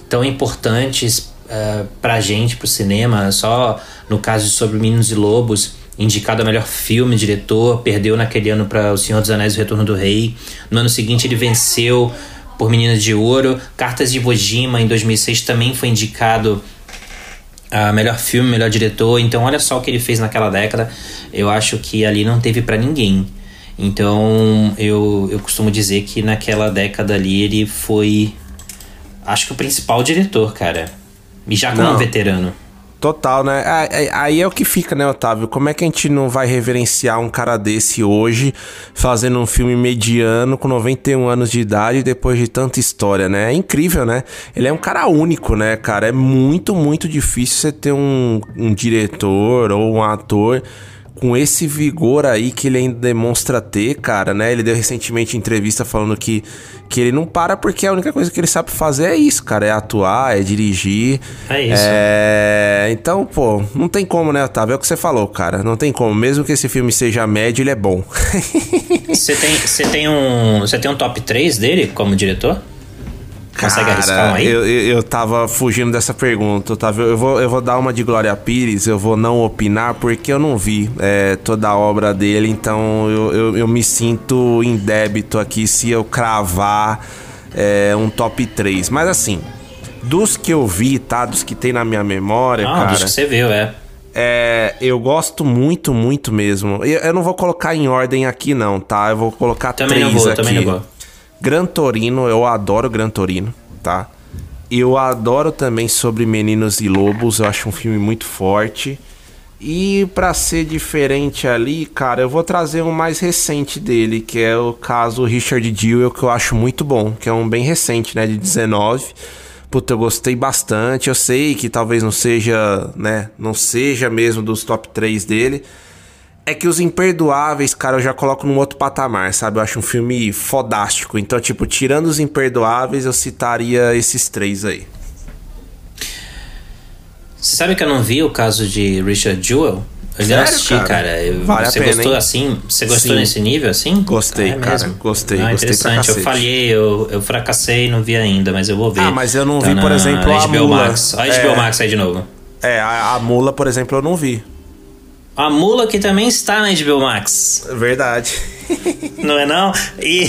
tão importantes uh, pra gente, pro cinema. Só no caso de Sobre Meninos e Lobos, indicado a melhor filme, diretor, perdeu naquele ano para O Senhor dos Anéis e o Retorno do Rei. No ano seguinte ele venceu por Meninas de Ouro. Cartas de Iwo Jima, em 2006, também foi indicado a melhor filme, melhor diretor. Então, olha só o que ele fez naquela década. Eu acho que ali não teve para ninguém. Então, eu, eu costumo dizer que naquela década ali ele foi. Acho que o principal diretor, cara. E já como não. veterano. Total, né? É, é, Aí é o que fica, né, Otávio? Como é que a gente não vai reverenciar um cara desse hoje, fazendo um filme mediano, com 91 anos de idade, depois de tanta história, né? É incrível, né? Ele é um cara único, né, cara? É muito, muito difícil você ter um, um diretor ou um ator com esse vigor aí que ele ainda demonstra ter, cara, né? Ele deu recentemente entrevista falando que, que ele não para porque a única coisa que ele sabe fazer é isso, cara. É atuar, é dirigir. É isso. É... Então, pô, não tem como, né, Otávio? É o que você falou, cara. Não tem como. Mesmo que esse filme seja médio, ele é bom. Você tem, você tem um. Você tem um top 3 dele como diretor? Consegue arriscar um aí? Eu, eu, eu tava fugindo dessa pergunta, Otávio. Eu vou, eu vou dar uma de Glória Pires, eu vou não opinar, porque eu não vi é, toda a obra dele, então eu, eu, eu me sinto em débito aqui se eu cravar é, um top 3. Mas assim, dos que eu vi, tá? Dos que tem na minha memória, Ah, cara. dos que você viu, é. É, eu gosto muito, muito mesmo. Eu, eu não vou colocar em ordem aqui, não, tá? Eu vou colocar Também três não vou, aqui. também não vou. Gran Torino, eu adoro Gran Torino, tá? Eu adoro também sobre Meninos e Lobos, eu acho um filme muito forte. E pra ser diferente ali, cara, eu vou trazer um mais recente dele, que é o caso Richard Jewell, que eu acho muito bom, que é um bem recente, né, de 19. Puta, eu gostei bastante. Eu sei que talvez não seja, né, não seja mesmo dos top 3 dele. É que os Imperdoáveis, cara, eu já coloco num outro patamar, sabe? Eu acho um filme fodástico. Então, tipo, tirando os Imperdoáveis, eu citaria esses três aí. Você sabe que eu não vi o caso de Richard Jewell? Eu Sério, assisti, cara? cara. Eu- Vale a você pena, gostou hein? assim? Você gostou Sim. nesse nível assim? Gostei, Ah, é cara. Gostei, Ah, gostei interessante. Eu falhei, eu, eu fracassei e não vi ainda, mas eu vou ver. Ah, mas eu não Tá vi, por exemplo, a HBO Mula. Max. A HBO É. Max aí de novo. É, a, a Mula, por exemplo, eu não vi. A Mula que também está na HBO Max. Verdade. Não é não? E...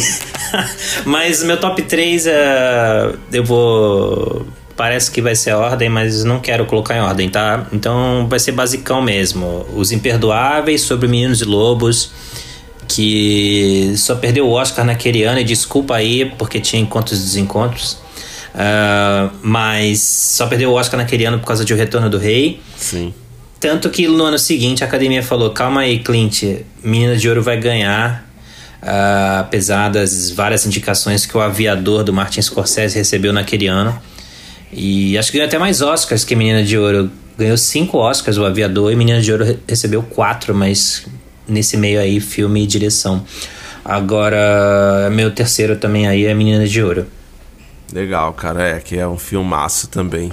mas meu top 3 é... eu vou. Parece que vai ser a ordem, mas não quero colocar em ordem, tá? Então vai ser basicão mesmo. Os Imperdoáveis sobre Meninos e Lobos. Que só perdeu o Oscar naquele ano, e desculpa aí, porque tinha encontros e desencontros. Ah, mas só perdeu o Oscar naquele ano por causa de O Retorno do Rei. Sim. Tanto que no ano seguinte a academia falou: calma aí, Clint, Menina de Ouro vai ganhar. ah, apesar das várias indicações que o aviador do Martin Scorsese recebeu naquele ano. E acho que ganhou até mais Oscars que Menina de Ouro. Ganhou cinco Oscars o aviador e Menina de Ouro re- recebeu quatro, mas nesse meio aí, filme e direção. Agora, meu terceiro também aí é Menina de Ouro. Legal, cara. É, que é um filmaço também.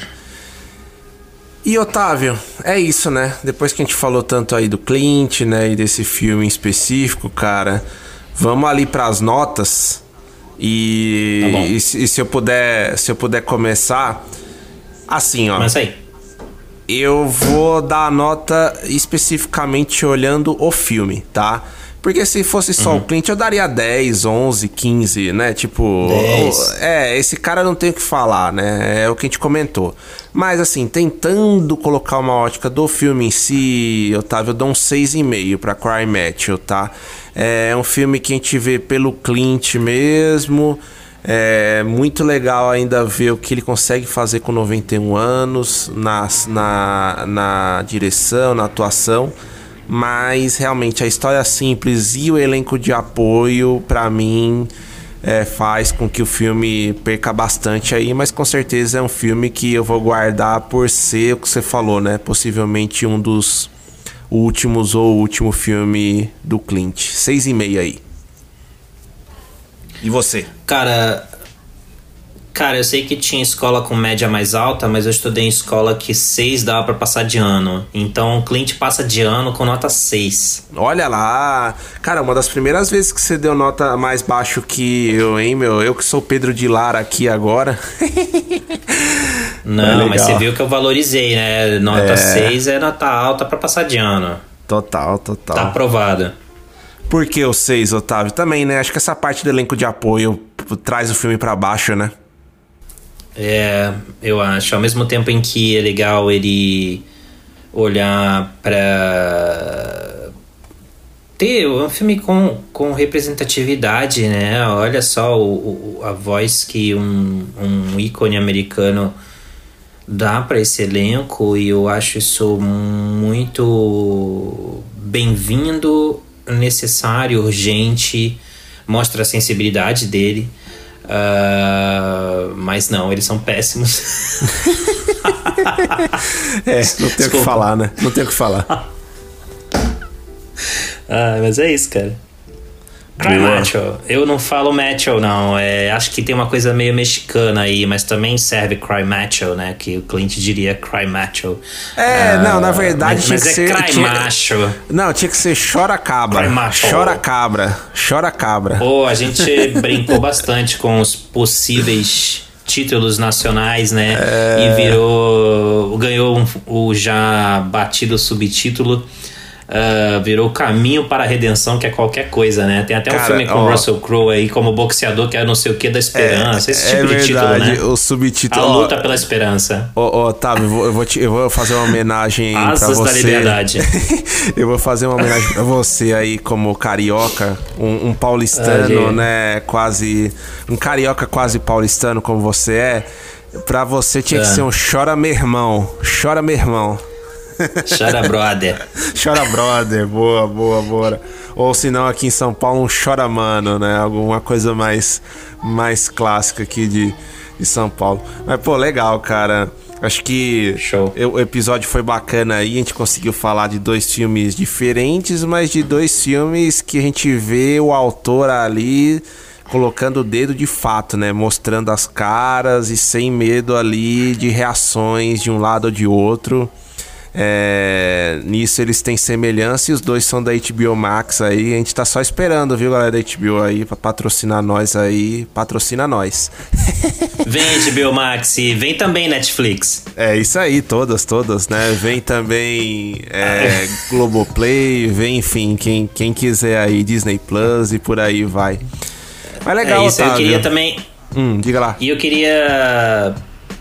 E Otávio, é isso, né? Depois que a gente falou tanto aí do Clint, né, e desse filme em específico, cara, vamos ali pras notas. E, Tá e, se, e se eu puder, se eu puder começar, assim, ó. Mas aí. Eu vou dar a nota especificamente olhando o filme, tá? Porque se fosse só o Clint, eu daria 10, 11, 15, né? Tipo. 10. o- É, esse cara não tem o que falar, né? É o que a gente comentou. Mas, assim, tentando colocar uma ótica do filme em si, Otávio, eu dou um 6,5 pra Cry Matthew, tá? É um filme que a gente vê pelo Clint mesmo. É muito legal ainda ver o que ele consegue fazer com 91 anos na, na, na direção, na atuação. Mas realmente a história simples e o elenco de apoio, pra mim, é, faz com que o filme perca bastante aí. Mas com certeza é um filme que eu vou guardar por ser o que você falou, né? Possivelmente um dos últimos ou último filme do Clint. 6,5 aí. E você? Cara, cara, eu sei que tinha escola com média mais alta, mas eu estudei em escola que 6 dava pra passar de ano. Então o Clint passa de ano com nota 6. Olha lá. Cara, uma das primeiras vezes que você deu nota mais baixo que eu, hein, meu? Eu que sou Pedro de Lara aqui agora. Não, É mas você viu que eu valorizei, né? Nota 6 é nota alta pra passar de ano. Total, total. Tá aprovado. Por que o 6, Otávio? Também, né? Acho que essa parte do elenco de apoio traz o filme pra baixo, né? É, eu acho. Ao mesmo tempo em que é legal ele olhar pra ter um filme com, com representatividade, né? Olha só o, o- a voz que um, um ícone americano dá para esse elenco e eu acho isso muito bem-vindo, necessário, urgente, mostra a sensibilidade dele. Uh, mas não, eles são péssimos. é, não tem o que falar, né? Não tem o que falar. ah, mas é isso, cara. Cry macho. Eu não falo macho, não. É, acho que tem uma coisa meio mexicana aí, mas também serve cry macho, né? Que o cliente diria cry macho. É, uh, não, na verdade mas, tinha mas que é ser. cry tinha, macho. Não, tinha que ser chora cabra. Cry macho. Chora cabra. Chora cabra. Pô, a gente brincou bastante com os possíveis títulos nacionais, né? É... E virou. ganhou um, o já batido subtítulo uh, virou Caminho para a Redenção, que é qualquer coisa, né? Tem até Cara, um filme com o Russell Crowe aí como boxeador, que é não sei o que da esperança. É, esse tipo é de verdade, título, né? O subtítulo. A luta ó, pela esperança. Ô, oh, Otávio, eu vou, eu, vou te, eu vou fazer uma homenagem pra você. da liberdade. eu vou fazer uma homenagem pra você aí, como carioca, um, um paulistano, né? Quase. Um carioca quase paulistano como você é. Pra você tinha que é. ser um chora meu irmão. Chora meu irmão. Chora brother. chora brother, boa, boa, boa. Ou se não, aqui em São Paulo, um chora mano, né? Alguma coisa mais, mais clássica aqui de, de São Paulo. Mas, pô, legal, cara. Acho que Show. o episódio foi bacana aí. A gente conseguiu falar de dois filmes diferentes, mas de dois filmes que a gente vê o autor ali colocando o dedo de fato, né? Mostrando as caras e sem medo ali de reações de um lado ou de outro. É, nisso eles têm semelhança e os dois são da HBO Max aí. A gente tá só esperando, viu, galera da HBO aí, pra patrocinar nós aí. Patrocina nós. Vem HBO Max e vem também Netflix. É isso aí, todas, todas, né? Vem também é, Globoplay, vem, enfim, quem, quem quiser aí, Disney Plus e por aí vai. Mas legal, é isso, Otávio. eu queria também. Hum, diga lá. E eu queria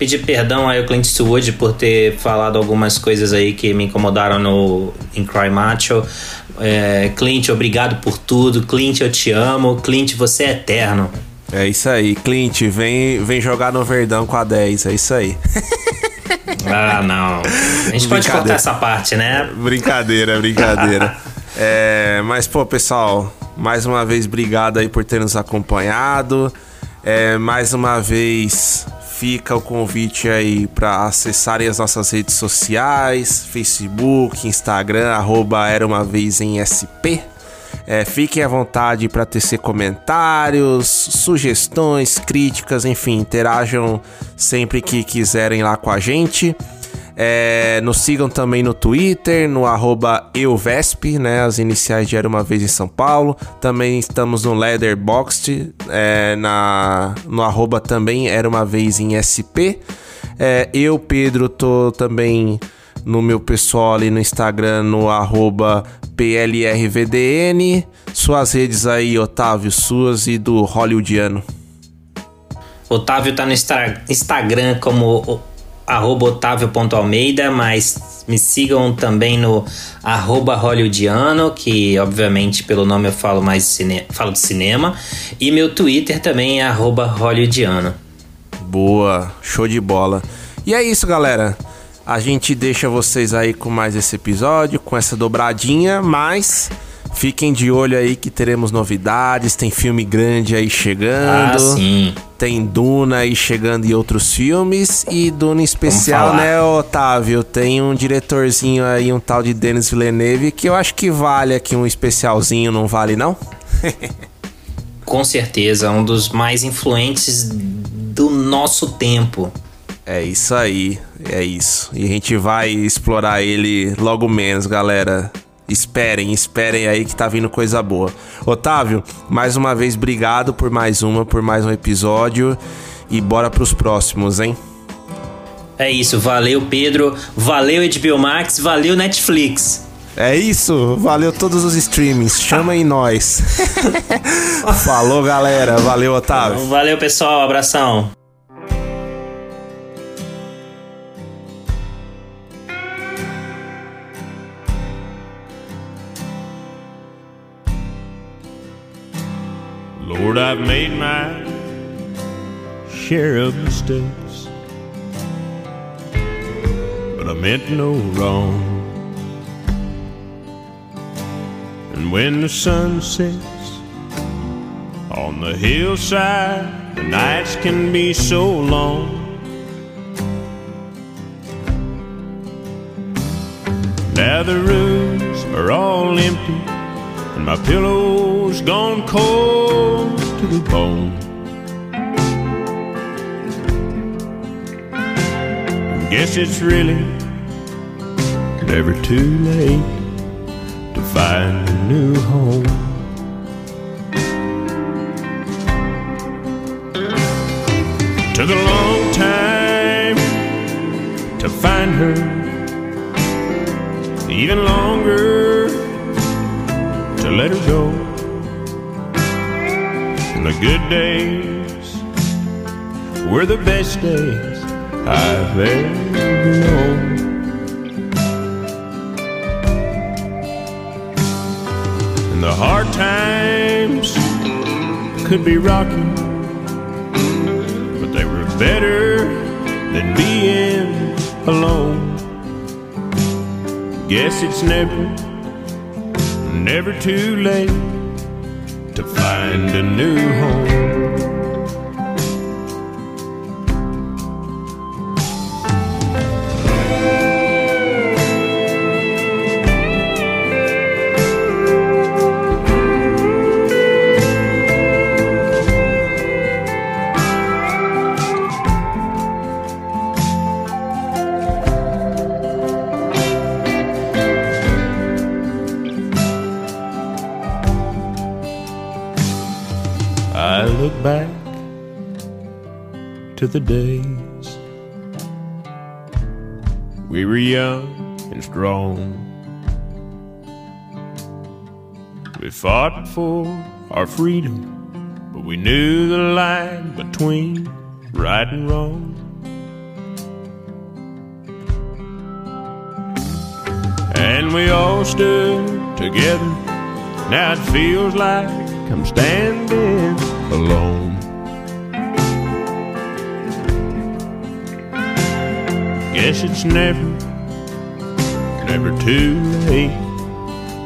pedir perdão aí ao Clint Eastwood por ter falado algumas coisas aí que me incomodaram no em Cry Macho. É, Clint, obrigado por tudo. Clint, eu te amo. Clint, você é eterno. É isso aí, Clint, vem, vem jogar no Verdão com a 10, é isso aí. ah, não. A gente pode cortar essa parte, né? Brincadeira, brincadeira. é, mas, pô, pessoal, mais uma vez, obrigado aí por ter nos acompanhado. É, mais uma vez, fica o convite aí para acessarem as nossas redes sociais, Facebook, Instagram, arroba Era Uma Vez em SP. É, fiquem à vontade para tecer comentários, sugestões, críticas, enfim, interajam sempre que quiserem lá com a gente. É, nos sigam também no Twitter, no EuVesp, né? As iniciais de Era Uma Vez em São Paulo. Também estamos no Leatherboxd, é, na, no arroba também Era Uma Vez em SP. É, eu, Pedro, tô também no meu pessoal ali no Instagram, no arroba PLRVDN. Suas redes aí, Otávio, suas e do Hollywoodiano. Otávio tá no Instagram como arroba otávio.almeida, mas me sigam também no arroba hollywoodiano, que obviamente pelo nome eu falo mais de cine... falo de cinema, e meu Twitter também é arroba hollywoodiano. Boa, show de bola. E é isso, galera. A gente deixa vocês aí com mais esse episódio, com essa dobradinha, mas Fiquem de olho aí que teremos novidades, tem filme grande aí chegando. Ah, sim. Tem Duna aí chegando e outros filmes. E Duna em especial, né, Otávio? Tem um diretorzinho aí, um tal de Denis Villeneuve, que eu acho que vale aqui um especialzinho, não vale não? Com certeza, um dos mais influentes do nosso tempo. É isso aí, é isso. E a gente vai explorar ele logo menos, galera. Esperem, esperem aí que tá vindo coisa boa. Otávio, mais uma vez, obrigado por mais uma, por mais um episódio. E bora pros próximos, hein? É isso, valeu Pedro, valeu HBO Max, valeu Netflix. É isso, valeu todos os streamings, chama em nós. Falou galera, valeu Otávio. Valeu pessoal, abração. Lord, I've made my share of mistakes. But I meant no wrong. And when the sun sets on the hillside, the nights can be so long. Now the rooms are all empty, and my pillow's gone cold to the bone. Guess it's really never too late to find a new home. Took a long time to find her, even longer to let her go. The good days were the best days I've ever known. And the hard times could be rocky, but they were better than being alone. Guess it's never, never too late to find a new home. To the days we were young and strong. We fought for our freedom, but we knew the line between right and wrong. And we all stood together. Now it feels like I'm standing alone. Guess it's never, never too late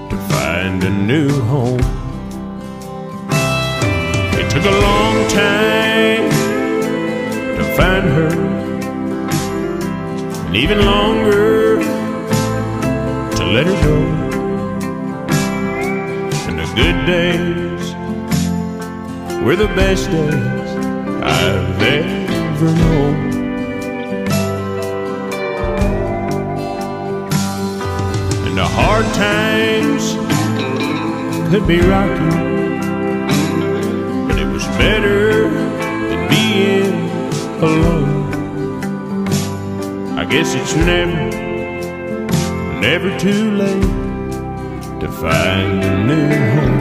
to find a new home. It took a long time to find her, and even longer to let her go. And the good days were the best days I've ever known. The hard times could be rocky, but it was better than being alone. I guess it's never, never too late to find a new home.